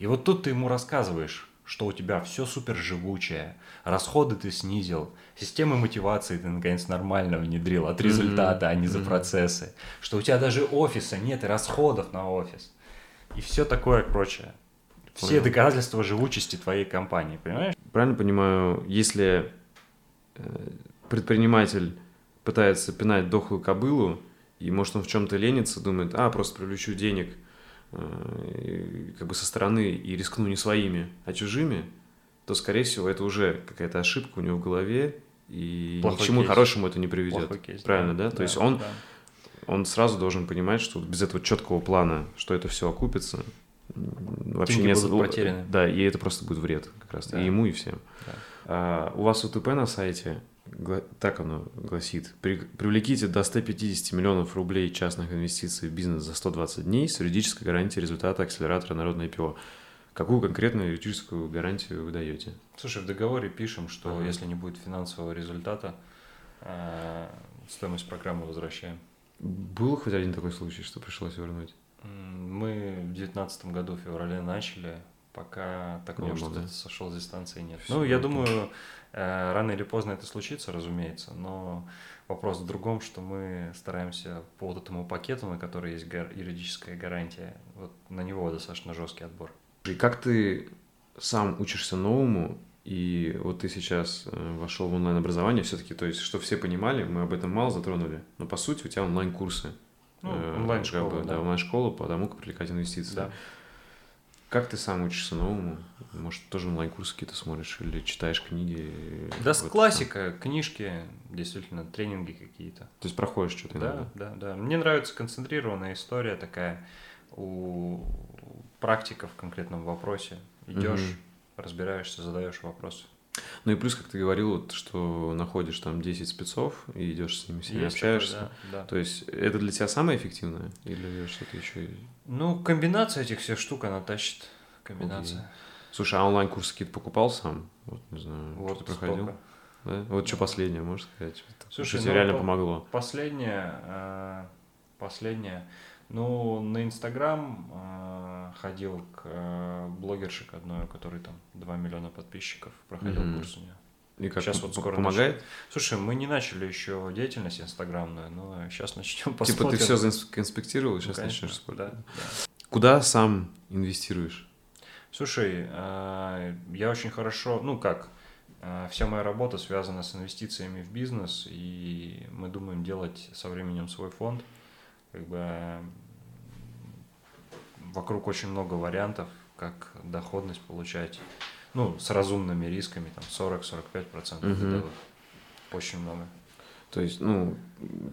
И вот тут ты ему рассказываешь, что у тебя все супер живучее, расходы ты снизил, системы мотивации ты наконец нормально внедрил от результата, mm-hmm. а не за mm-hmm. процессы, что у тебя даже офиса нет и расходов на офис, и все такое прочее. Все Понял. доказательства живучести твоей компании, понимаешь? Правильно понимаю, если э, предприниматель пытается пинать дохлую кобылу, и может он в чем-то ленится, думает, а, просто привлечу денег – Э, как бы со стороны и рискну не своими, а чужими, то, скорее всего, это уже какая-то ошибка у него в голове, и Плохой ни к чему кейс. хорошему это не приведет. кейс, Правильно, да? да? То да, есть он, да. он сразу должен понимать, что без этого четкого плана, что это все окупится, вообще Деньги нет... будут потеряны. Да, и это просто будет вред как раз, да. и ему, и всем. Да. А, у вас УТП на сайте так оно гласит. Привлеките до 150 миллионов рублей частных инвестиций в бизнес за 120 дней с юридической гарантией результата акселератора народной ИПО. Какую конкретную юридическую гарантию вы даете? Слушай, в договоре пишем, что ага. если не будет финансового результата, э, стоимость программы возвращаем. Был хоть один такой случай, что пришлось вернуть? Мы в 2019 году в феврале начали, пока такого, что да? сошел с дистанции, нет. Все ну, я думаю, Э, рано или поздно это случится, разумеется, но вопрос в другом, что мы стараемся по вот этому пакету, на который есть юридическая гарантия, вот на него достаточно жесткий отбор. И как ты сам учишься новому, и вот ты сейчас э, вошел в онлайн-образование, все-таки, то есть, что все понимали, мы об этом мало затронули, но по сути у тебя онлайн-курсы. Ну, э, онлайн-школа, как бы, да. да онлайн-школа по тому, как привлекать инвестиции. Да. Как ты сам учишься новому? Может, тоже онлайн-курсы какие-то смотришь или читаешь книги? Да, вот классика, что? книжки, действительно, тренинги какие-то. То есть проходишь что-то? Да, иногда? да, да. Мне нравится концентрированная история такая у практика в конкретном вопросе. Идешь, угу. разбираешься, задаешь вопросы. Ну и плюс, как ты говорил, вот, что находишь там 10 спецов и идешь с ними, с ними общаешься. Такое, да, да. То есть это для тебя самое эффективное или что-то еще? Ну, комбинация этих всех штук, она тащит. Комбинация. Окей. Слушай, а онлайн-курсы какие-то покупал сам? Вот, не знаю, вот что проходил? Да? Вот что последнее, можешь сказать? Слушай, что тебе ну, реально помогло? Последнее, э, последнее, Ну, на Инстаграм э, ходил к э, блогерше к одной, у которой там 2 миллиона подписчиков, проходил mm-hmm. курс у нее. И как сейчас вот скоро помогает? Начали. Слушай, мы не начали еще деятельность инстаграмную, но сейчас начнем посмотрим. Типа ты все заинспектировал, сейчас ну, начнешь да, да. Куда сам инвестируешь? Слушай, э, я очень хорошо, ну как, э, вся моя работа связана с инвестициями в бизнес, и мы думаем делать со временем свой фонд. Как бы вокруг очень много вариантов, как доходность получать ну, с разумными рисками, там 40-45% угу. годовых. Очень много. То есть, ну,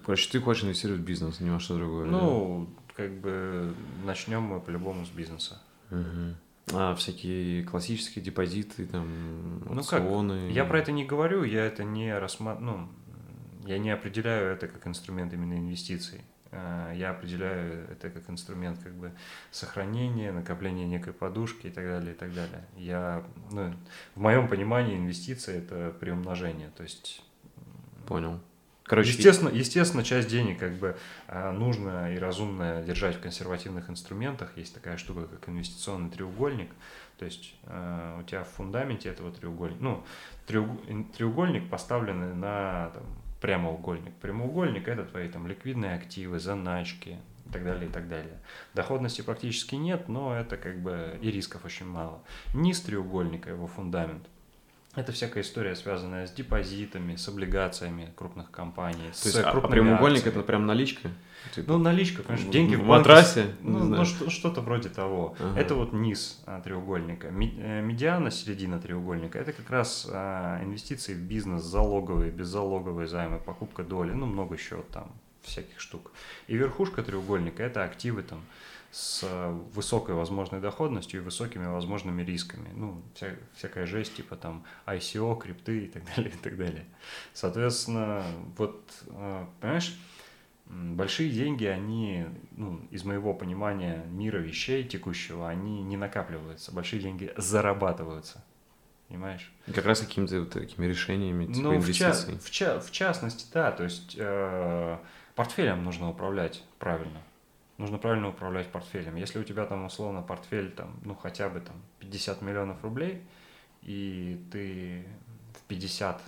короче, ты хочешь инвестировать в бизнес, не во что другое. Ну, да? как бы начнем мы по-любому с бизнеса. Угу. А всякие классические депозиты, там, ну опционы. Как? Я про это не говорю, я это не рассматриваю, ну, я не определяю это как инструмент именно инвестиций. Э, я определяю это как инструмент как бы сохранения, накопления некой подушки и так далее, и так далее. Я, ну, в моем понимании инвестиции – это приумножение, то есть… Понял. Короче, естественно, естественно, часть денег как бы э, нужно и разумно держать в консервативных инструментах. Есть такая штука, как инвестиционный треугольник. То есть э, у тебя в фундаменте этого треугольника, ну, треугольник поставленный на там, прямоугольник. Прямоугольник – это твои там ликвидные активы, заначки и так далее, и так далее. Доходности практически нет, но это как бы и рисков очень мало. Низ треугольника, его фундамент – это всякая история, связанная с депозитами, с облигациями крупных компаний. То есть, а прямоугольник акциями. это прям наличка? Типа, ну, наличка, конечно, деньги в, в матрасе? Ну, ну что-то вроде того. Ага. Это вот низ а, треугольника. Э, медиана, середина треугольника, это как раз а, инвестиции в бизнес, залоговые, беззалоговые займы, покупка доли, ну, много еще там всяких штук. И верхушка треугольника – это активы там, с высокой возможной доходностью и высокими возможными рисками. Ну, вся, всякая жесть, типа там ICO, крипты и так далее, и так далее. Соответственно, вот, э, понимаешь, большие деньги, они, ну, из моего понимания мира вещей текущего, они не накапливаются. Большие деньги зарабатываются. Понимаешь? Как раз какими-то вот такими решениями, типа ну, инвестиций. В, ча- в, ча- в частности, да. То есть э- портфелем нужно управлять правильно нужно правильно управлять портфелем. Если у тебя там условно портфель там, ну хотя бы там 50 миллионов рублей, и ты в 50,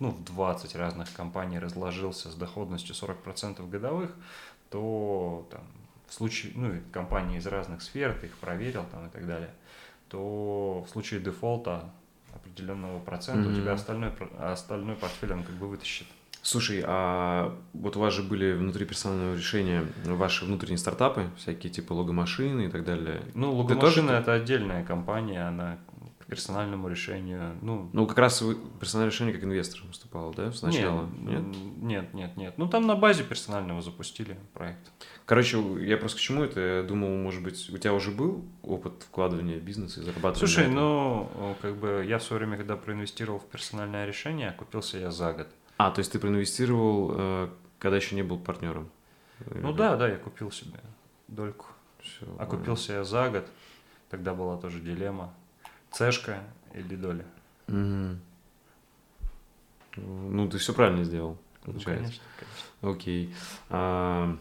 ну в 20 разных компаний разложился с доходностью 40% годовых, то там, в случае, ну компании из разных сфер, ты их проверил там и так далее, то в случае дефолта определенного процента mm-hmm. у тебя остальной, остальной портфель он как бы вытащит. Слушай, а вот у вас же были внутри персонального решения ваши внутренние стартапы, всякие типа логомашины и так далее. Ну, логомашина тоже... это отдельная компания, она к персональному решению. Ну, ну как раз вы персональное решение как инвестор выступал, да, сначала? Нет, нет, нет, нет, нет. Ну, там на базе персонального запустили проект. Короче, я просто к чему это? Я думал, может быть, у тебя уже был опыт вкладывания в бизнес и зарабатывания? Слушай, ну, как бы я в свое время, когда проинвестировал в персональное решение, купился я за год. А, то есть ты проинвестировал, э, когда еще не был партнером? Ну да, да, я купил себе дольку. Все, а купился я за год. Тогда была тоже дилемма. Цешка или доля. Угу. Ну, ты все правильно сделал. Ну, конечно, конечно. Окей. А,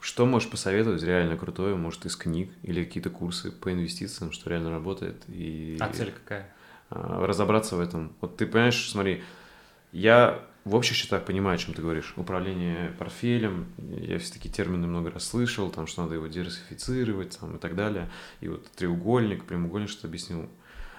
что можешь посоветовать реально крутое, может, из книг или какие-то курсы по инвестициям, что реально работает? И... А цель какая? А, разобраться в этом. Вот ты понимаешь, смотри, я в общих счетах понимаю, о чем ты говоришь. Управление портфелем, я все такие термины много раз слышал, там, что надо его диверсифицировать там, и так далее. И вот треугольник, прямоугольник, что объяснил.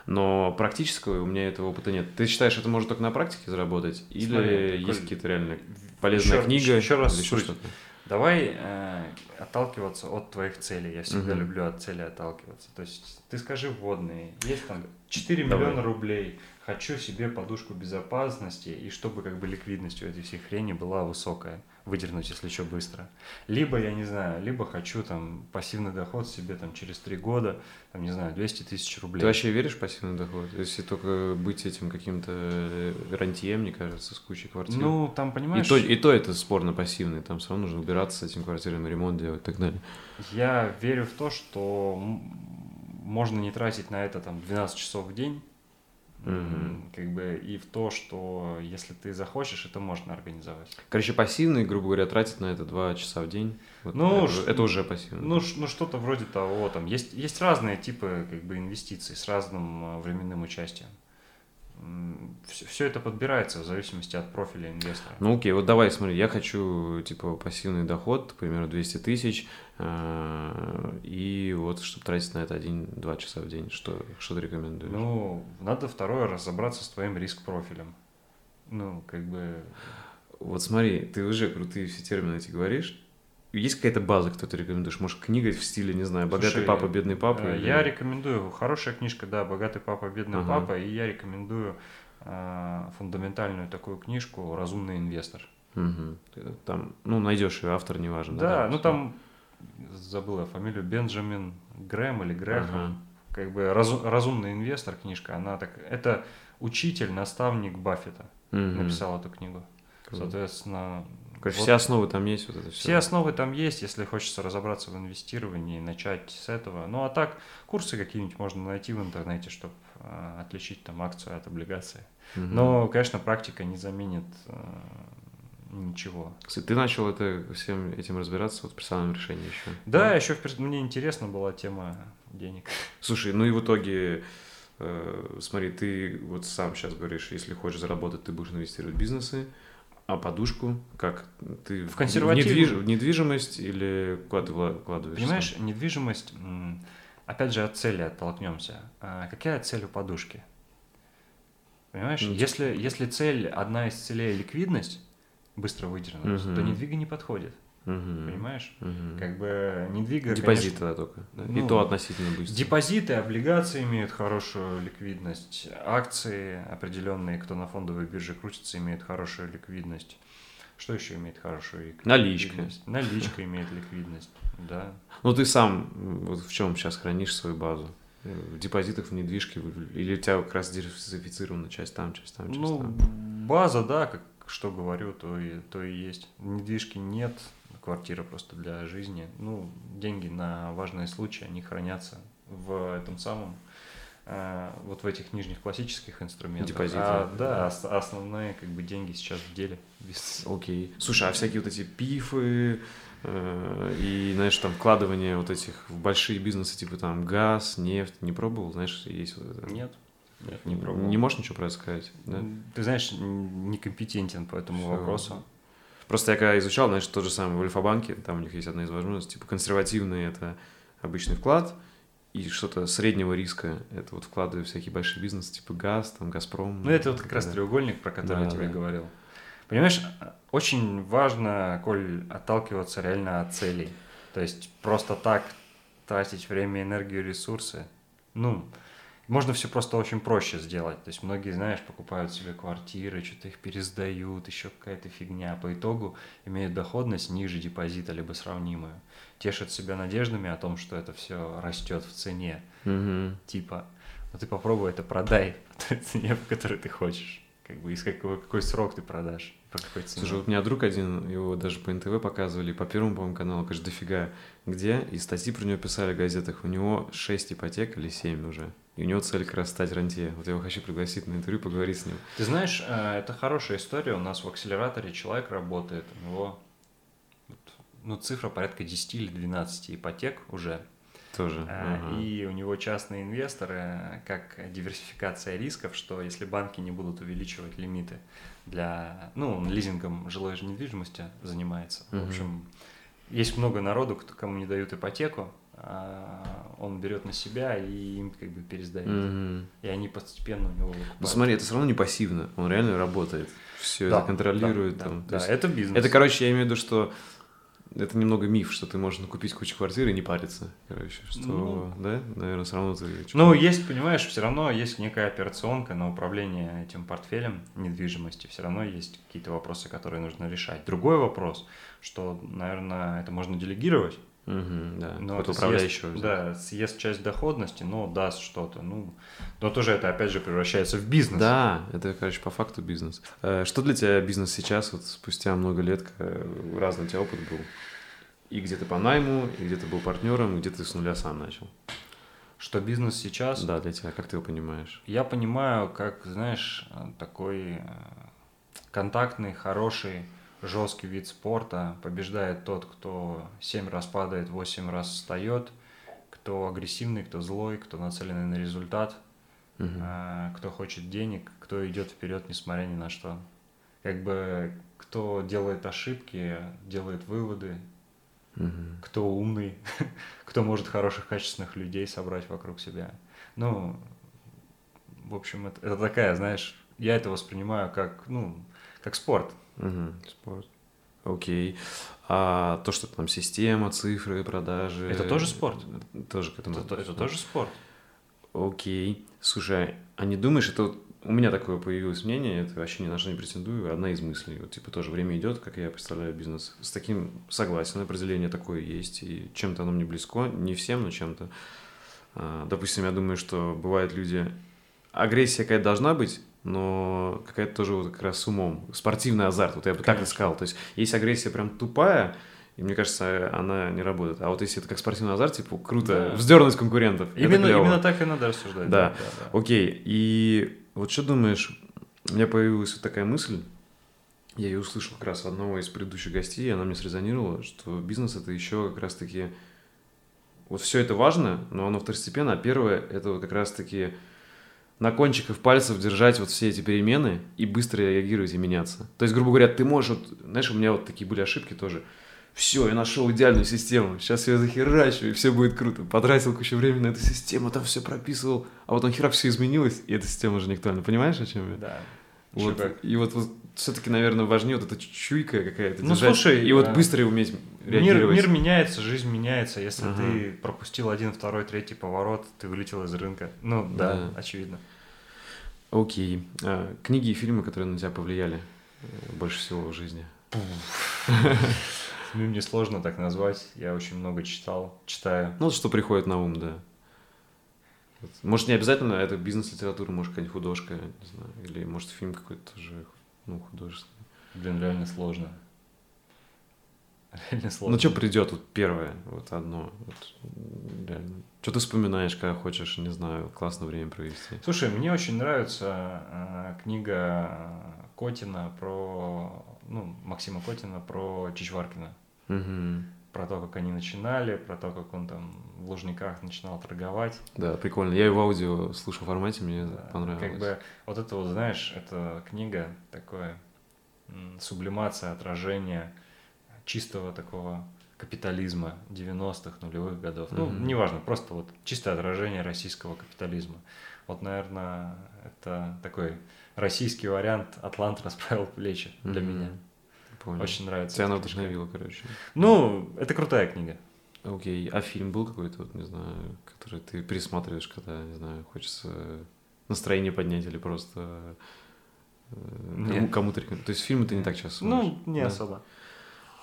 Но практического у меня этого опыта нет. Ты считаешь, это может только на практике заработать? Или Смотри, есть какие-то реально полезная еще, книга? Еще раз еще что-то? Давай э, отталкиваться от твоих целей. Я всегда угу. люблю от цели отталкиваться. То есть ты скажи вводные. Есть там 4 Давай. миллиона рублей. Хочу себе подушку безопасности и чтобы как бы ликвидность у этой всей хрени была высокая выдернуть, если что, быстро. Либо, я не знаю, либо хочу там пассивный доход себе там через три года, там, не знаю, 200 тысяч рублей. Ты вообще веришь в пассивный доход? Если только быть этим каким-то рантье, мне кажется, с кучей квартир. Ну, там, понимаешь... И то, и то это спорно пассивный, там все равно нужно убираться с этим квартирами, ремонт делать и так далее. Я верю в то, что можно не тратить на это там 12 часов в день, Mm-hmm. Как бы и в то, что если ты захочешь, это можно организовать. Короче, пассивный, грубо говоря, тратить на это два часа в день. Вот ну, это, ш... это уже пассивно. Ну, ну что-то вроде того. Там есть, есть разные типы как бы инвестиций с разным а, временным участием все, это подбирается в зависимости от профиля инвестора. Ну окей, вот давай смотри, я хочу типа пассивный доход, к примеру, 200 тысяч, э, и вот чтобы тратить на это один-два часа в день, что, что ты рекомендуешь? Ну, надо второе разобраться с твоим риск-профилем. Ну, как бы... Вот смотри, ты уже крутые все термины эти говоришь, есть какая-то база, кто ты рекомендуешь? Может, книга в стиле, не знаю, «Богатый Слушай, папа, бедный папа»? Э, я или... рекомендую, хорошая книжка, да, «Богатый папа, бедный ага. папа», и я рекомендую э, фундаментальную такую книжку «Разумный инвестор». Угу. Там, ну, найдешь ее, автор не важен. Да, да ну там, забыла фамилию, Бенджамин Грэм или Грэхэм. Ага. Как бы разу, «Разумный инвестор» книжка, она так, это учитель, наставник Баффета угу. написал эту книгу. Соответственно, Короче, вот. все основы там есть, вот это все. Все основы там есть, если хочется разобраться в инвестировании, начать с этого. Ну а так, курсы какие-нибудь можно найти в интернете, чтобы э, отличить там акцию от облигации. Угу. Но, конечно, практика не заменит э, ничего. Кстати, ты начал это всем этим разбираться вот в персональном решении еще? Да, да? еще в, мне интересна была тема денег. Слушай, ну и в итоге э, смотри, ты вот сам сейчас говоришь, если хочешь заработать, ты будешь инвестировать в бизнесы, а подушку как ты в консервативную недвиж... в недвижимость или куда ты вкладываешь? Понимаешь, сам? недвижимость, опять же от цели оттолкнемся. А какая цель у подушки? Понимаешь, mm. если если цель одна из целей ликвидность, быстро выдернуть, mm-hmm. то недвига не подходит. Угу. Понимаешь? Угу. Как бы недвига. Депозиты конечно, только. Да? Ну, и то относительно быстро. Депозиты, облигации имеют хорошую ликвидность. Акции определенные, кто на фондовой бирже крутится, имеют хорошую ликвидность. Что еще имеет хорошую ликвидность? Наличка. Наличка имеет ликвидность, да. Ну ты сам вот в чем сейчас хранишь свою базу? В депозитах, в недвижке? Или у тебя как раз диверсифицирована часть там, часть там, часть ну, там? база, да, как что говорю, то и, то и есть. Недвижки нет, квартира просто для жизни. Ну, деньги на важные случаи, они хранятся в этом самом, э, вот в этих нижних классических инструментах. Депозиты. А, да, да, основные как бы деньги сейчас в деле. Окей. Слушай, а всякие вот эти пифы, э, и, знаешь, там вкладывание вот этих в большие бизнесы, типа там газ, нефть, не пробовал, знаешь, есть вот это? Нет. Нет, не пробовал. Не можешь ничего про это сказать, да? Ты знаешь, некомпетентен по этому Все. вопросу. Просто я когда изучал, знаешь, тот же самый в Альфа-банке, там у них есть одна из возможностей, типа консервативный – это обычный вклад, и что-то среднего риска – это вот вклады в всякие большие бизнесы, типа ГАЗ, там, Газпром. Ну, это вот как раз треугольник, про который да, я тебе да. говорил. Понимаешь, очень важно, Коль, отталкиваться реально от целей. То есть просто так тратить время, энергию, ресурсы, ну, можно все просто очень проще сделать. То есть многие, знаешь, покупают себе квартиры, что-то их пересдают, еще какая-то фигня. По итогу имеют доходность ниже депозита, либо сравнимую. Тешат себя надеждами о том, что это все растет в цене. Угу. Типа, ну ты попробуй это продай по той цене, по которой ты хочешь. Как бы из какой, какой срок ты продашь, по какой цене. Слушай, вот у меня друг один, его даже по НТВ показывали, по первому, по-моему, каналу, конечно, дофига, где, и статьи про него писали в газетах, у него 6 ипотек или 7 уже. И у него цель как раз стать рантье. Вот я его хочу пригласить на интервью, поговорить с ним. Ты знаешь, э, это хорошая история. У нас в акселераторе человек работает, у него ну, цифра порядка 10 или 12 ипотек уже. Тоже. Э, ага. И у него частные инвесторы, как диверсификация рисков, что если банки не будут увеличивать лимиты для, ну, лизингом жилой недвижимости занимается. Угу. В общем, есть много народу, кому не дают ипотеку, а, он берет на себя и им как бы пересдает. Mm-hmm. И они постепенно у него Ну смотри, это все равно не пассивно, он реально работает, все да, это контролирует. Да, там. да, да это бизнес. Это, короче, я имею в виду, что это немного миф, что ты можешь купить кучу квартир и не париться. Короче, что, ну, да, наверное, все равно ты... Ну, есть, понимаешь, все равно есть некая операционка на управление этим портфелем недвижимости. Все равно есть какие-то вопросы, которые нужно решать. Другой вопрос, что, наверное, это можно делегировать, Угу, да. Но это управляющего. Съест, да, съест часть доходности, но даст что-то. Ну, но тоже это опять же превращается в бизнес. Да, это, короче, по факту бизнес. Э, что для тебя бизнес сейчас, вот спустя много лет, разный у тебя опыт был? И где то по найму, и где то был партнером, и где ты с нуля сам начал? Что бизнес сейчас? Да, для тебя, как ты его понимаешь? Я понимаю, как, знаешь, такой э, контактный, хороший, жесткий вид спорта. Побеждает тот, кто 7 раз падает, 8 раз встает, кто агрессивный, кто злой, кто нацеленный на результат, угу. кто хочет денег, кто идет вперед, несмотря ни на что. Как бы кто делает ошибки, делает выводы, угу. кто умный, кто может хороших, качественных людей собрать вокруг себя. Ну, в общем, это, это такая, знаешь, я это воспринимаю как, ну, как спорт. Угу, спорт. Окей. А то, что там система, цифры, продажи. Это тоже спорт. Тоже к этому. Это, это тоже спорт. Окей. Слушай, а не думаешь, это у меня такое появилось мнение, это вообще ни на что не претендую, одна из мыслей. Вот, типа, тоже время идет, как я представляю бизнес. С таким согласен, определение такое есть, и чем-то оно мне близко, не всем, но чем-то. А, допустим, я думаю, что бывают люди... Агрессия какая-то должна быть, но какая-то тоже вот как раз с умом. Спортивный азарт, вот я бы Конечно. так и сказал. То есть есть агрессия прям тупая, и мне кажется, она не работает. А вот если это как спортивный азарт, типа, круто, да. вздернуть конкурентов. Именно, именно так и надо рассуждать. Да. Да, да. Окей. И вот что думаешь, у меня появилась вот такая мысль, я ее услышал как раз одного из предыдущих гостей, и она мне срезонировала, что бизнес это еще как раз-таки... Вот все это важно, но оно второстепенно, а первое это вот как раз-таки на кончиках пальцев держать вот все эти перемены и быстро реагировать и меняться. То есть, грубо говоря, ты можешь, вот, знаешь, у меня вот такие были ошибки тоже. Все, я нашел идеальную систему, сейчас я захерачу, и все будет круто. Потратил кучу времени на эту систему, там все прописывал, а вот он хера все изменилось, и эта система уже не актуальна. Понимаешь, о чем я? Да. Вот, и вот, вот все-таки, наверное, важнее вот эта чуйка какая-то. Ну, держать, слушай, и вот а... быстро уметь реагировать. Мир, мир меняется, жизнь меняется. Если ага. ты пропустил один, второй, третий поворот, ты вылетел из рынка. Ну, да, да. очевидно. Окей. А, книги и фильмы, которые на тебя повлияли э, больше всего в жизни? Мне сложно так назвать. Я очень много читал, читаю. Ну, что приходит на ум, да. Может, не обязательно это бизнес-литература, может, какая-нибудь художка, не знаю, или, может, фильм какой-то тоже, ну, художественный. Блин, реально сложно. Реально сложно. Ну, что придет вот первое, вот одно, вот, реально. Что ты вспоминаешь, когда хочешь, не знаю, классное время провести? Слушай, мне очень нравится э, книга Котина про, ну, Максима Котина про Чичваркина. Угу. Про то, как они начинали, про то, как он там в Лужниках начинал торговать. Да, прикольно. Я и в аудио слушал в формате, мне да, понравилось. Как бы вот это вот, знаешь, это книга такое сублимация, отражение чистого такого капитализма 90-х, нулевых годов. Mm-hmm. Ну, неважно, просто вот чистое отражение российского капитализма. Вот, наверное, это такой российский вариант «Атлант расправил плечи» для mm-hmm. меня. Понял. Очень нравится. Тебя она вдохновила, короче. Ну, это крутая книга. Окей. А фильм был какой-то, вот, не знаю, который ты пересматриваешь, когда, не знаю, хочется настроение поднять или просто э, кому-то рекомендовать? То есть фильмы ты не так часто смотришь? Ну, не да? особо.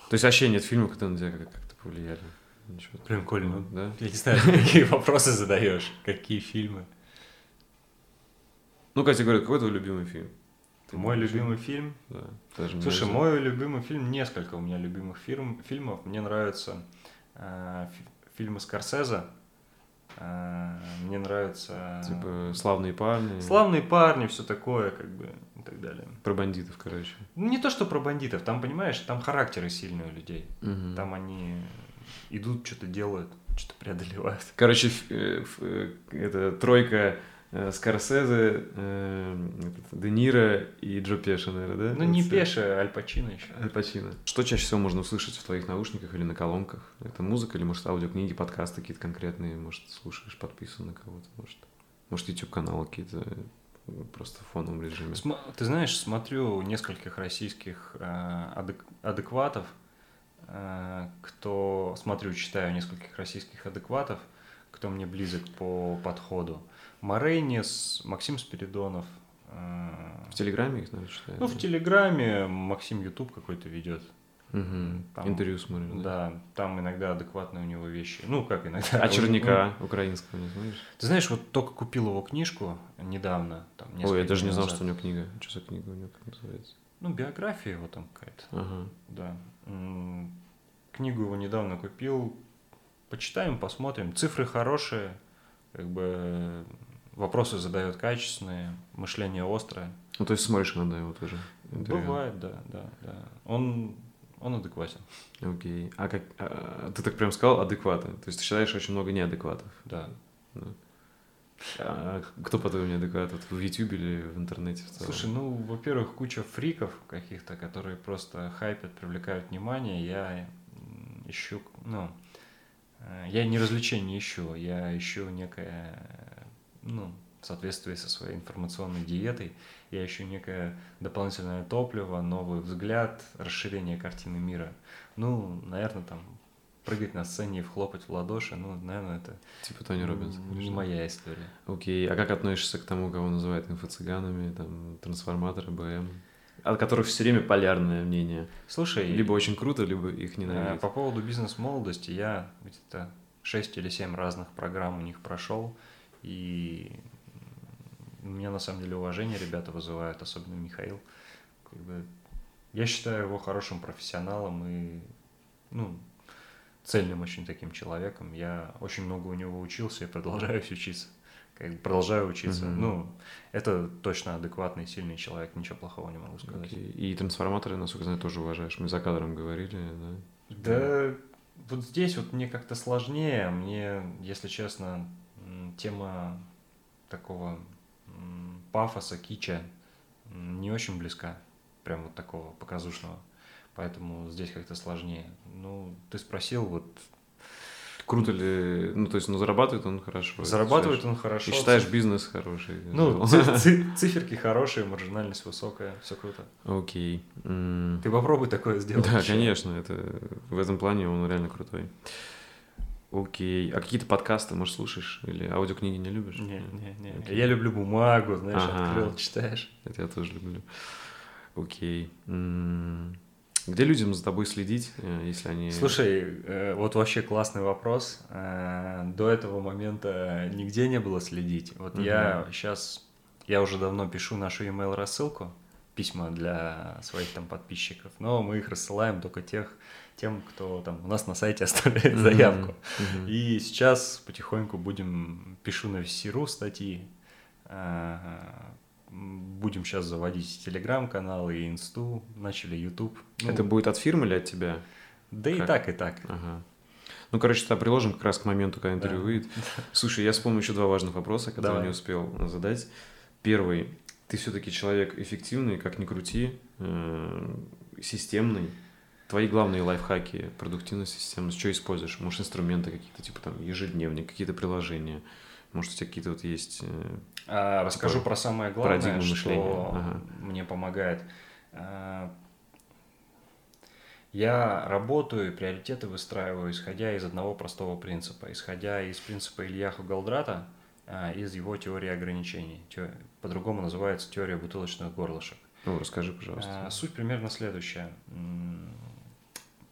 То есть вообще нет фильмов, которые на тебя как-то повлияли? Ничего Прикольно. Ну, да? Я не знаю, какие вопросы задаешь, какие фильмы. Ну, Катя говорит, какой твой любимый фильм? Ты мой любимый фильм? Да. Даже Слушай, мой любимый фильм, несколько у меня любимых фильм, фильмов. Мне нравятся э, фильмы Скорсезе. Э, мне нравятся... Типа «Славные парни». «Славные парни», все такое, как бы так далее. Про бандитов, короче. Ну, не то, что про бандитов, там, понимаешь, там характеры сильные у людей. Угу. Там они идут, что-то делают, что-то преодолевают. Короче, э, э, это тройка э, Скорсезе, Де Ниро и Джо Пеша, наверное, да? Ну, не Пеша, а Аль Пачино еще. Аль Пачино. Что чаще всего можно услышать в твоих наушниках или на колонках? Это музыка или, может, аудиокниги, подкасты какие-то конкретные? Может, слушаешь, подписан на кого-то? Может, может YouTube-каналы какие-то просто в фоновом режиме. Ты знаешь, смотрю нескольких российских э, адекватов, э, кто смотрю, читаю нескольких российских адекватов, кто мне близок по подходу. Марейнис, Максим Спиридонов. Э, в Телеграме их, наверное, читаю? Ну, в Телеграме Максим Ютуб какой-то ведет. Угу. Там, Интервью смотрю. Да. да, там иногда адекватные у него вещи. Ну, как иногда. А Черняка ну, украинского не знаешь? Ты знаешь, вот только купил его книжку недавно. Там, Ой, я даже не знал, назад. что у него книга. Что за книга у него, как называется? Ну, биография его там какая-то. Ага. Да. Книгу его недавно купил. Почитаем, посмотрим. Цифры хорошие. как бы вопросы задает качественные, мышление острое. Ну, то есть смотришь иногда его тоже? Интервью. Бывает, да, да, да. Он, он адекватен. Окей. А как, а, ты так прям сказал адекватно? То есть ты считаешь очень много неадекватов? Да. да. А кто, по-твоему, неадекват? Вот в YouTube или в интернете? В целом? Слушай, ну, во-первых, куча фриков каких-то, которые просто хайпят, привлекают внимание. Я ищу, ну, э, я не развлечение ищу, я ищу некое, ну, в соответствии со своей информационной диетой, я ищу некое дополнительное топливо, новый взгляд, расширение картины мира. Ну, наверное, там прыгать на сцене и вхлопать в ладоши, ну, наверное, это типа Тони Робинс. Не моя история. Окей, а как относишься к тому, кого называют инфо-цыганами, там, трансформаторы, БМ? От которых все время полярное мнение. Слушай... Либо очень круто, либо их ненавидят. По поводу бизнес-молодости я где-то 6 или 7 разных программ у них прошел, и у меня на самом деле уважение ребята вызывают, особенно Михаил. Как бы, я считаю его хорошим профессионалом и ну, цельным очень таким человеком. Я очень много у него учился и продолжаю учиться. Как бы продолжаю учиться. Mm-hmm. Ну, это точно адекватный, сильный человек, ничего плохого не могу сказать. Okay. И трансформаторы, насколько знаю, тоже уважаешь. Мы за кадром говорили, да? Да, вот здесь вот мне как-то сложнее. Мне, если честно, тема такого пафоса, кича не очень близка. Прям вот такого показушного поэтому здесь как-то сложнее. Ну, ты спросил, вот Круто ли, ну, то есть, ну, зарабатывает он хорошо. Зарабатывает он хорошо. И считаешь бизнес хороший. Ну, циферки хорошие, маржинальность высокая, все круто. Окей. Ты попробуй такое сделать. Да, конечно, это в этом плане он реально крутой. Окей. А какие-то подкасты, может, слушаешь? Или аудиокниги не любишь? Не, не, не. Я люблю бумагу, знаешь, открыл, читаешь. Это я тоже люблю. Окей. Где людям за тобой следить, э, если они... Слушай, э, вот вообще классный вопрос. Э, до этого момента нигде не было следить. Вот угу. я сейчас, я уже давно пишу нашу email рассылку, письма для своих там подписчиков, но мы их рассылаем только тех, тем, кто там у нас на сайте оставляет заявку. Mm-hmm. И сейчас потихоньку будем, пишу на VC.ru статьи, будем сейчас заводить телеграм-канал и инсту, начали YouTube. Ну, Это будет от фирмы или от тебя? Да как? и так, и так. Ага. Ну, короче, тогда приложим как раз к моменту, когда интервью да. выйдет. Слушай, я вспомнил еще два важных вопроса, которые Давай. не успел задать. Первый. Ты все-таки человек эффективный, как ни крути, э, системный. Твои главные лайфхаки, продуктивность, системность, что используешь? Может, инструменты какие-то, типа там ежедневник, какие-то приложения – может, у тебя какие-то вот есть... Э, а, расскажу про самое главное, что ага. мне помогает. А, я работаю и приоритеты выстраиваю, исходя из одного простого принципа. Исходя из принципа Ильяху Галдрата, а, из его теории ограничений. По-другому называется теория бутылочных горлышек. Ну, расскажи, пожалуйста. Суть примерно следующая.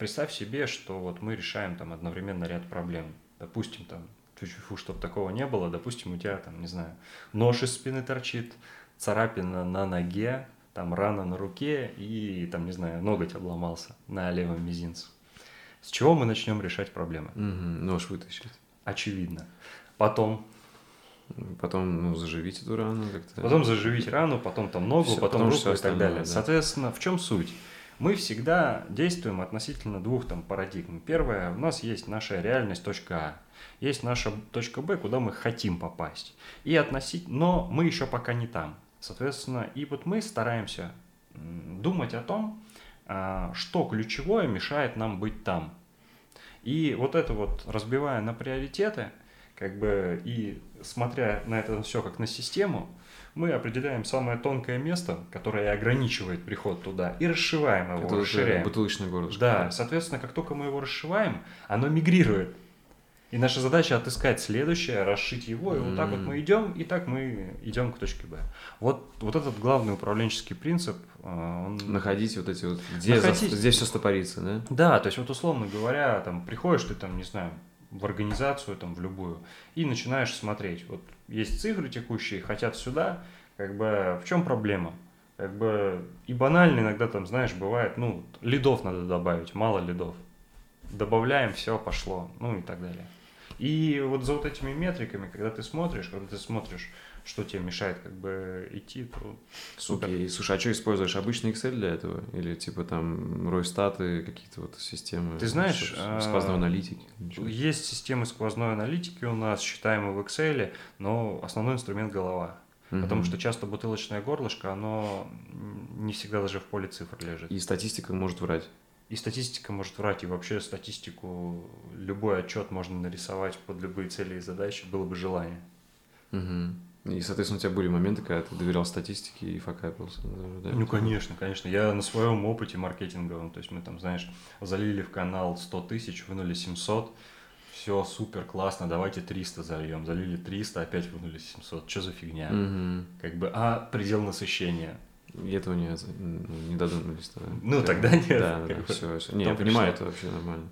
Представь себе, что вот мы решаем там одновременно ряд проблем. Допустим, там фу чтобы такого не было. Допустим, у тебя там, не знаю, нож из спины торчит, царапина на ноге, там рана на руке и там, не знаю, ноготь обломался на левом мизинце. С чего мы начнем решать проблемы? Угу, нож вытащить. Очевидно. Потом Потом, ну, заживить эту рану как-то. Потом заживить рану, потом там ногу, Все, потом руку и так далее. Да. Соответственно, в чем суть? Мы всегда действуем относительно двух там парадигм. Первое, у нас есть наша реальность точка А есть наша точка Б, куда мы хотим попасть. И относить, но мы еще пока не там. Соответственно, и вот мы стараемся думать о том, а, что ключевое мешает нам быть там. И вот это вот разбивая на приоритеты, как бы и смотря на это все как на систему, мы определяем самое тонкое место, которое ограничивает приход туда, и расшиваем его, это расширяем. Бутылочное горлышко. Да, соответственно, как только мы его расшиваем, оно мигрирует и наша задача отыскать следующее, расшить его, и mm-hmm. вот так вот мы идем, и так мы идем к точке Б. Вот, вот этот главный управленческий принцип, а, он... Находить вот эти вот, где Находить... за... здесь все стопорится, да? Да, то есть вот условно говоря, там приходишь ты там, не знаю, в организацию, там, в любую, и начинаешь смотреть. Вот есть цифры текущие, хотят сюда, как бы в чем проблема? Как бы и банально иногда там, знаешь, бывает, ну, лидов надо добавить, мало лидов. Добавляем, все, пошло, ну и так далее. И вот за вот этими метриками, когда ты смотришь, когда ты смотришь что тебе мешает как бы идти, то супер. Окей, слушай, а что используешь? Обычный Excel для этого? Или типа там Ройстаты, какие-то вот системы? Ты знаешь... Сквозной а, аналитики? Есть системы сквозной аналитики у нас, считаемые в Excel, но основной инструмент голова. Угу. Потому что часто бутылочное горлышко, оно не всегда даже в поле цифр лежит. И статистика может врать. И статистика может врать, и вообще статистику, любой отчет можно нарисовать под любые цели и задачи, было бы желание. Угу. И, соответственно, у тебя были моменты, когда ты доверял статистике и факапился. Да? Ну, конечно, конечно. Я на своем опыте маркетинговом, то есть мы там, знаешь, залили в канал 100 тысяч, вынули 700, все супер, классно, давайте 300 зальем. Залили 300, опять вынули 700. Что за фигня? Угу. Как бы, а предел насыщения. И этого не, не додумались. Да? Ну, тогда нет. Да, да, да, все, все. Не, я понимаю, это вообще нормально.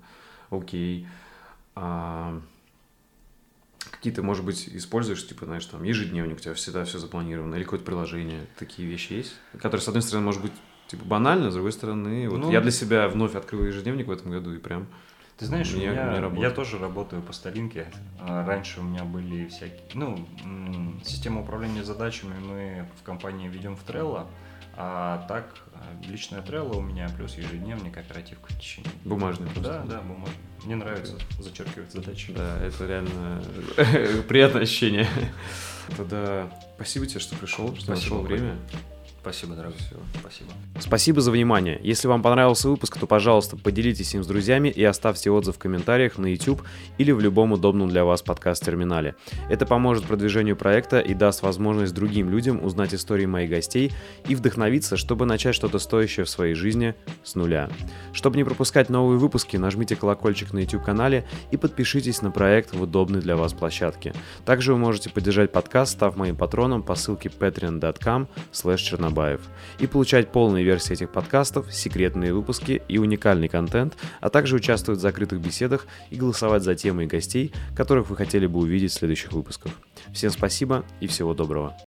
Окей. А, Какие-то, может быть, используешь, типа, знаешь, там, ежедневник, у тебя всегда все запланировано, или какое-то приложение, такие вещи есть, которые, с одной стороны, может быть, типа, банально, с другой стороны, вот ну, я для себя вновь открыл ежедневник в этом году, и прям... Ты знаешь, меня, у меня, я тоже работаю по старинке. А, раньше у меня были всякие, ну, система управления задачами мы в компании ведем в Trello, а так, личная Trello у меня, плюс ежедневник, оперативка в течение. Бумажный просто. Да, да, бумажный. Мне нравится зачеркивать задачи. Да, это реально приятное ощущение. Тогда спасибо тебе, что пришел, что нашел время. Спасибо, дорогой. Все, спасибо. Спасибо за внимание. Если вам понравился выпуск, то, пожалуйста, поделитесь им с друзьями и оставьте отзыв в комментариях на YouTube или в любом удобном для вас подкаст-терминале. Это поможет продвижению проекта и даст возможность другим людям узнать истории моих гостей и вдохновиться, чтобы начать что-то стоящее в своей жизни с нуля. Чтобы не пропускать новые выпуски, нажмите колокольчик на YouTube-канале и подпишитесь на проект в удобной для вас площадке. Также вы можете поддержать подкаст, став моим патроном по ссылке patreon.com slash Чернобаев и получать полные версии этих подкастов, секретные выпуски и уникальный контент, а также участвовать в закрытых беседах и голосовать за темы и гостей, которых вы хотели бы увидеть в следующих выпусках. Всем спасибо и всего доброго.